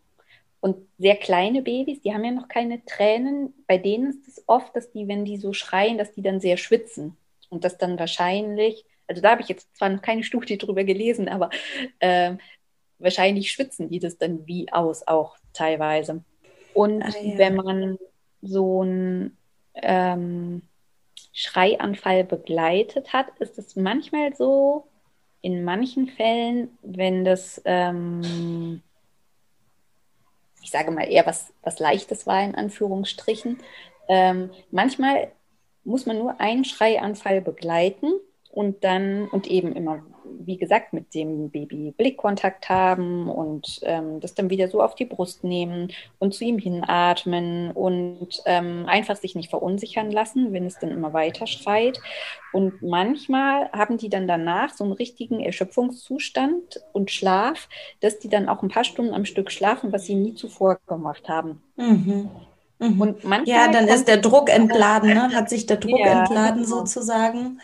Und sehr kleine Babys, die haben ja noch keine Tränen. Bei denen ist es oft, dass die, wenn die so schreien, dass die dann sehr schwitzen. Und das dann wahrscheinlich, also da habe ich jetzt zwar noch keine Studie drüber gelesen, aber äh, wahrscheinlich schwitzen die das dann wie aus, auch teilweise. Und ah, ja. wenn man so ein ähm, Schreianfall begleitet hat, ist es manchmal so, in manchen Fällen, wenn das, ähm, ich sage mal eher was, was Leichtes war, in Anführungsstrichen, ähm, manchmal muss man nur einen Schreianfall begleiten und dann und eben immer wie gesagt, mit dem Baby Blickkontakt haben und ähm, das dann wieder so auf die Brust nehmen und zu ihm hinatmen und ähm, einfach sich nicht verunsichern lassen, wenn es dann immer weiter schreit. Und manchmal haben die dann danach so einen richtigen Erschöpfungszustand und Schlaf, dass die dann auch ein paar Stunden am Stück schlafen, was sie nie zuvor gemacht haben. Mhm. Mhm. Und ja, dann ist der Druck entladen, ne? hat sich der Druck ja, entladen genau. sozusagen.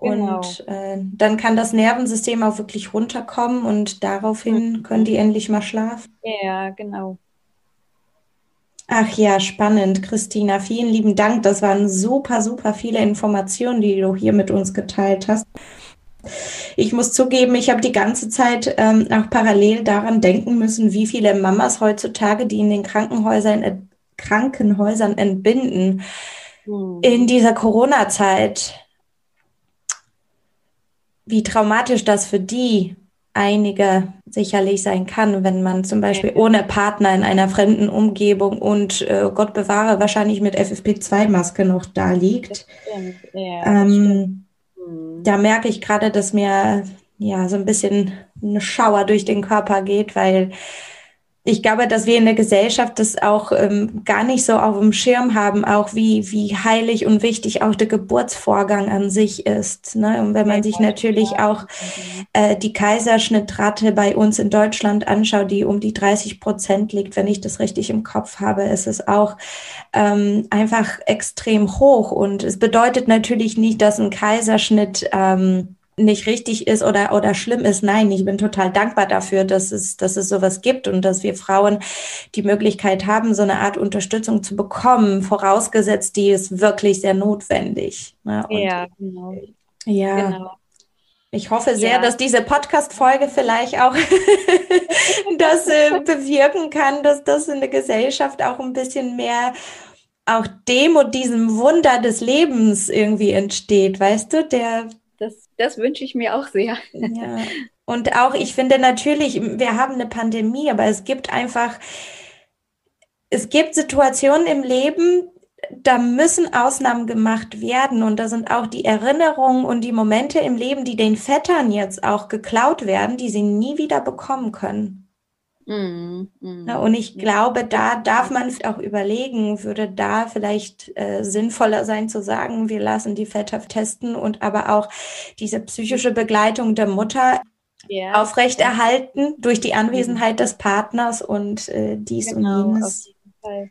Genau. Und äh, dann kann das Nervensystem auch wirklich runterkommen und daraufhin mhm. können die endlich mal schlafen. Ja, genau. Ach ja, spannend, Christina. Vielen lieben Dank. Das waren super, super viele Informationen, die du hier mit uns geteilt hast. Ich muss zugeben, ich habe die ganze Zeit ähm, auch parallel daran denken müssen, wie viele Mamas heutzutage, die in den Krankenhäusern Krankenhäusern entbinden mhm. in dieser Corona-Zeit. Wie traumatisch das für die einige sicherlich sein kann, wenn man zum Beispiel ohne Partner in einer fremden Umgebung und äh, Gott bewahre wahrscheinlich mit FFP2-Maske noch da liegt. Ja, ähm, mhm. Da merke ich gerade, dass mir ja so ein bisschen eine Schauer durch den Körper geht, weil ich glaube, dass wir in der Gesellschaft das auch ähm, gar nicht so auf dem Schirm haben, auch wie, wie heilig und wichtig auch der Geburtsvorgang an sich ist. Ne? Und wenn man sich natürlich auch äh, die Kaiserschnittrate bei uns in Deutschland anschaut, die um die 30 Prozent liegt, wenn ich das richtig im Kopf habe, ist es auch ähm, einfach extrem hoch. Und es bedeutet natürlich nicht, dass ein Kaiserschnitt ähm, nicht richtig ist oder, oder schlimm ist. Nein, ich bin total dankbar dafür, dass es, dass es sowas gibt und dass wir Frauen die Möglichkeit haben, so eine Art Unterstützung zu bekommen, vorausgesetzt, die ist wirklich sehr notwendig. Ne? ja, genau. Ja. Genau. Ich hoffe sehr, ja. dass diese Podcast-Folge vielleicht auch das äh, bewirken kann, dass das in der Gesellschaft auch ein bisschen mehr auch dem und diesem Wunder des Lebens irgendwie entsteht, weißt du, der, das, das wünsche ich mir auch sehr. Ja. Und auch, ich finde natürlich, wir haben eine Pandemie, aber es gibt einfach, es gibt Situationen im Leben, da müssen Ausnahmen gemacht werden. Und da sind auch die Erinnerungen und die Momente im Leben, die den Vettern jetzt auch geklaut werden, die sie nie wieder bekommen können. Mm, mm. Und ich glaube, da darf man auch überlegen, würde da vielleicht äh, sinnvoller sein zu sagen, wir lassen die Väter testen und aber auch diese psychische Begleitung der Mutter yeah. aufrechterhalten durch die Anwesenheit des Partners und äh, dies genau, und jenes. Auf jeden Fall.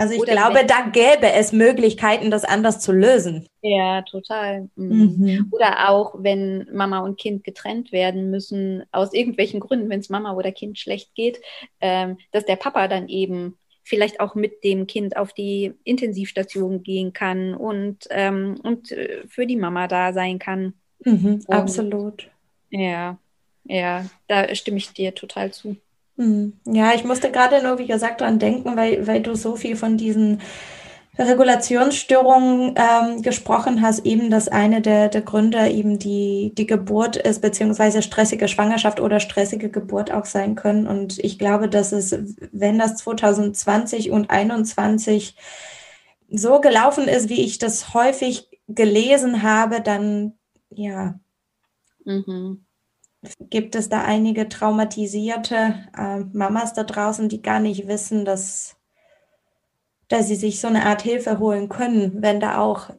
Also ich Oder glaube, da gäbe es Möglichkeiten, das anders zu lösen. Ja, total. Mhm. Mhm. Oder auch, wenn Mama und Kind getrennt werden müssen, aus irgendwelchen Gründen, wenn es Mama oder Kind schlecht geht, ähm, dass der Papa dann eben vielleicht auch mit dem Kind auf die Intensivstation gehen kann und, ähm, und äh, für die Mama da sein kann. Mhm, absolut. Ja, ja, da stimme ich dir total zu. Hm. Ja, ich musste gerade nur, wie gesagt, dran denken, weil, weil du so viel von diesen Regulationsstörungen ähm, gesprochen hast, eben, dass eine der, der Gründe eben die, die Geburt ist, beziehungsweise stressige Schwangerschaft oder stressige Geburt auch sein können. Und ich glaube, dass es, wenn das 2020 und 2021 so gelaufen ist, wie ich das häufig gelesen habe, dann ja, mhm gibt es da einige traumatisierte äh, Mamas da draußen, die gar nicht wissen, dass, dass sie sich so eine Art Hilfe holen können, wenn da auch,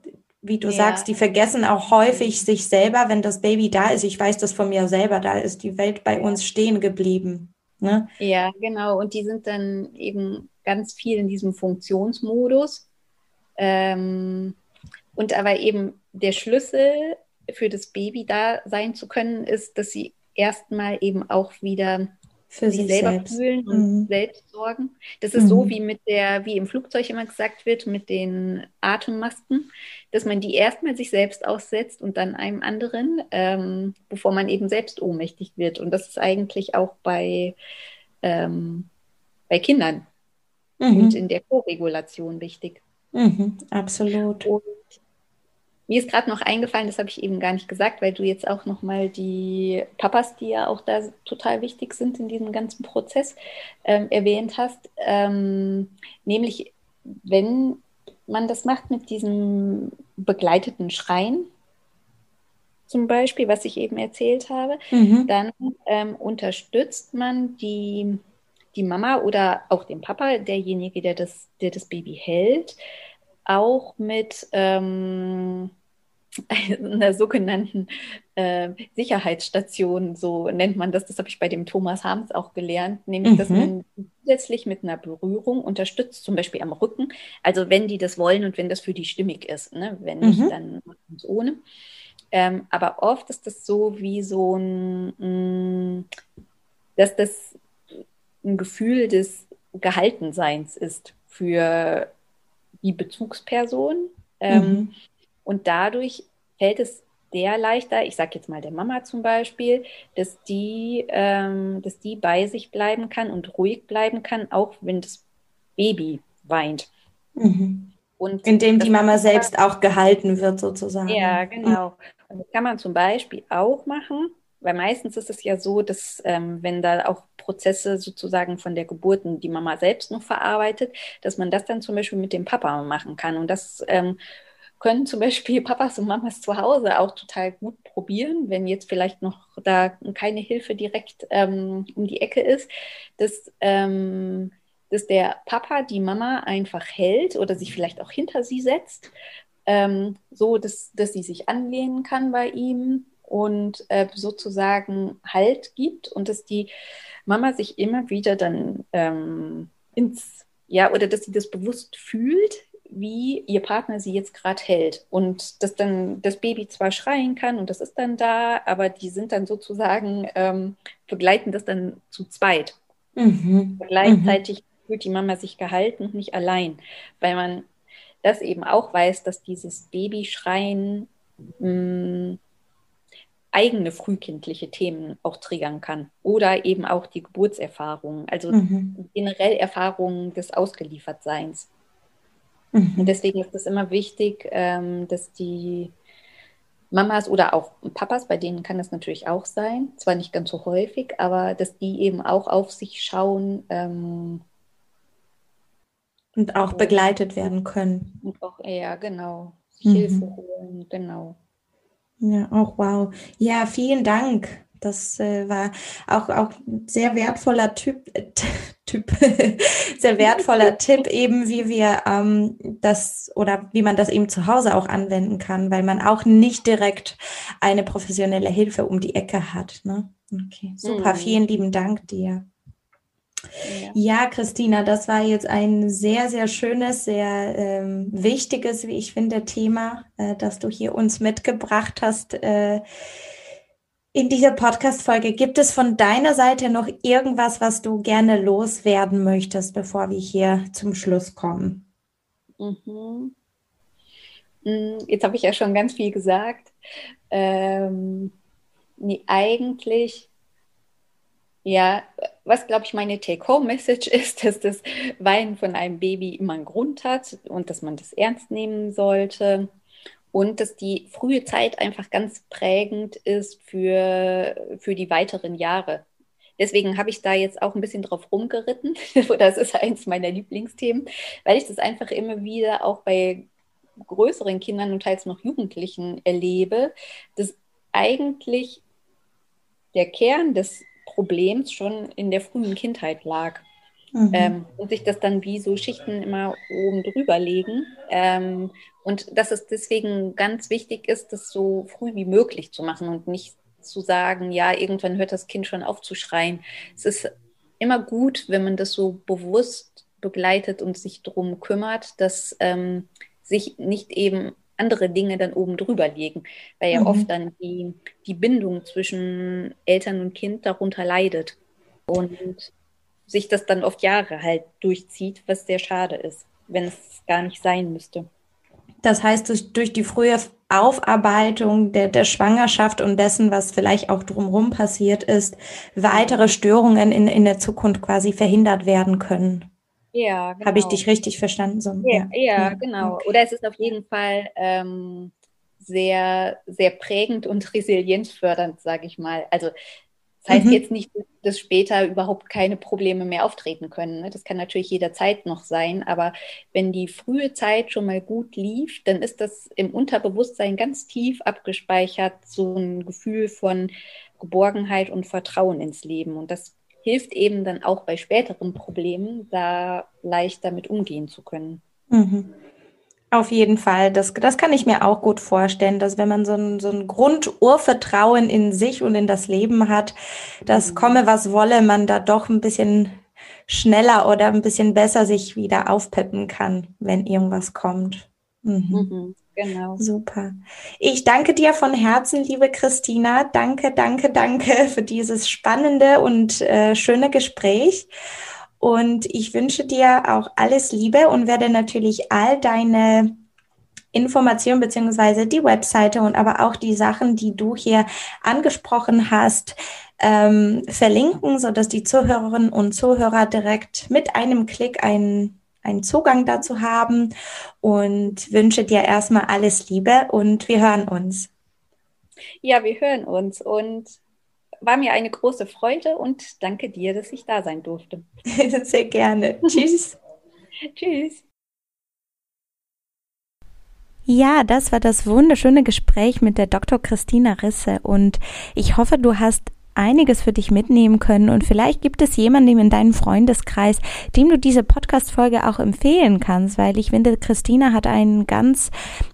wie du ja. sagst, die vergessen auch häufig sich selber, wenn das Baby da ist. Ich weiß das von mir selber, da ist die Welt bei uns stehen geblieben. Ne? Ja, genau. Und die sind dann eben ganz viel in diesem Funktionsmodus. Ähm, und aber eben der Schlüssel für das Baby da sein zu können, ist, dass sie erstmal eben auch wieder für sich selber selbst. fühlen und mhm. selbst sorgen. Das ist mhm. so wie mit der, wie im Flugzeug immer gesagt wird, mit den Atemmasken, dass man die erstmal sich selbst aussetzt und dann einem anderen, ähm, bevor man eben selbst ohnmächtig wird. Und das ist eigentlich auch bei, ähm, bei Kindern mhm. und in der Koregulation wichtig. Mhm, absolut. Und mir ist gerade noch eingefallen, das habe ich eben gar nicht gesagt, weil du jetzt auch nochmal die Papas, die ja auch da total wichtig sind in diesem ganzen Prozess, ähm, erwähnt hast. Ähm, nämlich, wenn man das macht mit diesem begleiteten Schreien, zum Beispiel, was ich eben erzählt habe, mhm. dann ähm, unterstützt man die, die Mama oder auch den Papa, derjenige, der das, der das Baby hält, auch mit ähm, einer sogenannten äh, Sicherheitsstation, so nennt man das, das habe ich bei dem Thomas Harms auch gelernt, nämlich, mhm. dass man zusätzlich mit einer Berührung unterstützt, zum Beispiel am Rücken, also wenn die das wollen und wenn das für die stimmig ist, ne? wenn nicht, mhm. dann wir es ohne. Ähm, aber oft ist das so wie so ein, mh, mm, dass das ein Gefühl des Gehaltenseins ist für die Bezugsperson. Ähm, mhm. Und dadurch fällt es der leichter, ich sage jetzt mal der Mama zum Beispiel, dass die, ähm, dass die bei sich bleiben kann und ruhig bleiben kann, auch wenn das Baby weint. Mhm. Und Indem die Mama selbst auch gehalten wird, sozusagen. Ja, genau. Und das kann man zum Beispiel auch machen, weil meistens ist es ja so, dass ähm, wenn da auch Prozesse sozusagen von der Geburt die Mama selbst noch verarbeitet, dass man das dann zum Beispiel mit dem Papa machen kann. Und das ähm, können zum Beispiel Papas und Mamas zu Hause auch total gut probieren, wenn jetzt vielleicht noch da keine Hilfe direkt ähm, um die Ecke ist, dass, ähm, dass der Papa die Mama einfach hält oder sich vielleicht auch hinter sie setzt, ähm, so dass, dass sie sich anlehnen kann bei ihm und äh, sozusagen Halt gibt und dass die Mama sich immer wieder dann ähm, ins, ja, oder dass sie das bewusst fühlt, wie ihr Partner sie jetzt gerade hält. Und dass dann das Baby zwar schreien kann und das ist dann da, aber die sind dann sozusagen, ähm, begleiten das dann zu zweit. Mhm. Gleichzeitig mhm. fühlt die Mama sich gehalten und nicht allein, weil man das eben auch weiß, dass dieses Babyschreien mh, mm, eigene frühkindliche Themen auch triggern kann oder eben auch die Geburtserfahrungen, also mhm. generell Erfahrungen des Ausgeliefertseins. Mhm. Und deswegen ist es immer wichtig, ähm, dass die Mamas oder auch Papas, bei denen kann das natürlich auch sein, zwar nicht ganz so häufig, aber dass die eben auch auf sich schauen. Ähm, und auch begleitet werden können. Und auch, ja, genau. Mhm. Hilfe holen, genau. Ja, auch wow. Ja, vielen Dank. Das äh, war auch, auch sehr wertvoller Typ, äh, Typ sehr wertvoller Tipp, eben wie wir ähm, das oder wie man das eben zu Hause auch anwenden kann, weil man auch nicht direkt eine professionelle Hilfe um die Ecke hat. Ne? Okay, super. Mhm. Vielen lieben Dank dir. Ja. ja. Christina, das war jetzt ein sehr, sehr schönes, sehr ähm, wichtiges, wie ich finde, Thema, äh, das du hier uns mitgebracht hast. Äh, in dieser Podcast-Folge gibt es von deiner Seite noch irgendwas, was du gerne loswerden möchtest, bevor wir hier zum Schluss kommen? Mhm. Mm, jetzt habe ich ja schon ganz viel gesagt. Ähm, nee, eigentlich ja, was glaube ich meine Take-Home-Message ist, dass das Weinen von einem Baby immer einen Grund hat und dass man das ernst nehmen sollte und dass die frühe Zeit einfach ganz prägend ist für, für die weiteren Jahre. Deswegen habe ich da jetzt auch ein bisschen drauf rumgeritten. das ist eins meiner Lieblingsthemen, weil ich das einfach immer wieder auch bei größeren Kindern und teils noch Jugendlichen erlebe, dass eigentlich der Kern des Problems schon in der frühen Kindheit lag. Mhm. Ähm, und sich das dann wie so Schichten immer oben drüber legen. Ähm, und dass es deswegen ganz wichtig ist, das so früh wie möglich zu machen und nicht zu sagen, ja, irgendwann hört das Kind schon auf zu schreien. Es ist immer gut, wenn man das so bewusst begleitet und sich darum kümmert, dass ähm, sich nicht eben andere Dinge dann oben drüber legen, weil ja mhm. oft dann die, die Bindung zwischen Eltern und Kind darunter leidet und sich das dann oft Jahre halt durchzieht, was sehr schade ist, wenn es gar nicht sein müsste. Das heißt, durch, die frühe Aufarbeitung der, der Schwangerschaft und dessen, was vielleicht auch drumherum passiert ist, weitere Störungen in, in der Zukunft quasi verhindert werden können. Ja, genau. Habe ich dich richtig verstanden? So, ja, ja, ja, genau. Okay. Oder es ist auf jeden Fall ähm, sehr, sehr prägend und resilienzfördernd, sage ich mal. Also das heißt mhm. jetzt nicht, dass später überhaupt keine Probleme mehr auftreten können. Ne? Das kann natürlich jederzeit noch sein, aber wenn die frühe Zeit schon mal gut lief, dann ist das im Unterbewusstsein ganz tief abgespeichert, so ein Gefühl von Geborgenheit und Vertrauen ins Leben. Und das hilft eben dann auch bei späteren Problemen, da leicht damit umgehen zu können. Mhm. Auf jeden Fall. Das, das kann ich mir auch gut vorstellen, dass wenn man so ein, so ein Grundurvertrauen in sich und in das Leben hat, dass mhm. komme was wolle, man da doch ein bisschen schneller oder ein bisschen besser sich wieder aufpeppen kann, wenn irgendwas kommt. Mhm. Mhm. Genau. Super. Ich danke dir von Herzen, liebe Christina. Danke, danke, danke für dieses spannende und äh, schöne Gespräch. Und ich wünsche dir auch alles Liebe und werde natürlich all deine Informationen beziehungsweise die Webseite und aber auch die Sachen, die du hier angesprochen hast, ähm, verlinken, so dass die Zuhörerinnen und Zuhörer direkt mit einem Klick einen einen Zugang dazu haben und wünsche dir erstmal alles Liebe und wir hören uns. Ja, wir hören uns und war mir eine große Freude und danke dir, dass ich da sein durfte. Sehr gerne. Tschüss. Tschüss. Ja, das war das wunderschöne Gespräch mit der Dr. Christina Risse und ich hoffe, du hast einiges für dich mitnehmen können und vielleicht gibt es jemanden in deinem Freundeskreis, dem du diese Podcast-Folge auch empfehlen kannst, weil ich finde, Christina hat einen ganz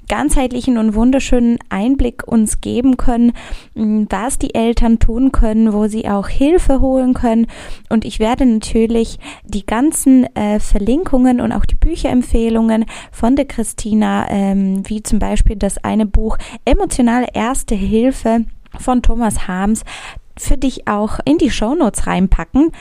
ganzheitlichen und wunderschönen Einblick uns geben können, was die Eltern tun können, wo sie auch Hilfe holen können. Und ich werde natürlich die ganzen äh, Verlinkungen und auch die Bücherempfehlungen von der Christina, ähm, wie zum Beispiel das eine Buch Emotionale Erste Hilfe von Thomas Harms, für dich auch in die Shownotes reinpacken.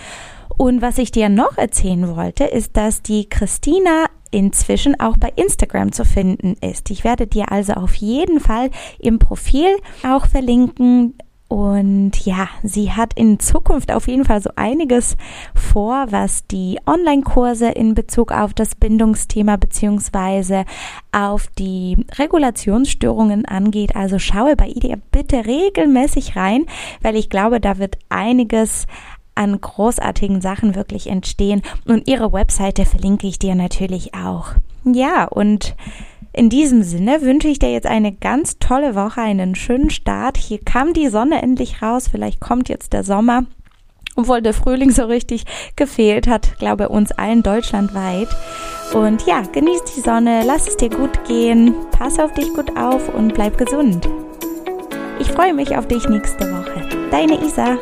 Und was ich dir noch erzählen wollte, ist, dass die Christina inzwischen auch bei Instagram zu finden ist. Ich werde dir also auf jeden Fall im Profil auch verlinken. Und ja, sie hat in Zukunft auf jeden Fall so einiges vor, was die Online-Kurse in Bezug auf das Bindungsthema beziehungsweise auf die Regulationsstörungen angeht. Also schaue bei ihr bitte regelmäßig rein, weil ich glaube, da wird einiges an großartigen Sachen wirklich entstehen. Und ihre Webseite verlinke ich dir natürlich auch. Ja, und in diesem Sinne wünsche ich dir jetzt eine ganz tolle Woche, einen schönen Start. Hier kam die Sonne endlich raus. Vielleicht kommt jetzt der Sommer. Obwohl der Frühling so richtig gefehlt hat, glaube uns allen deutschlandweit. Und ja, genieß die Sonne, lass es dir gut gehen, pass auf dich gut auf und bleib gesund. Ich freue mich auf dich nächste Woche. Deine Isa.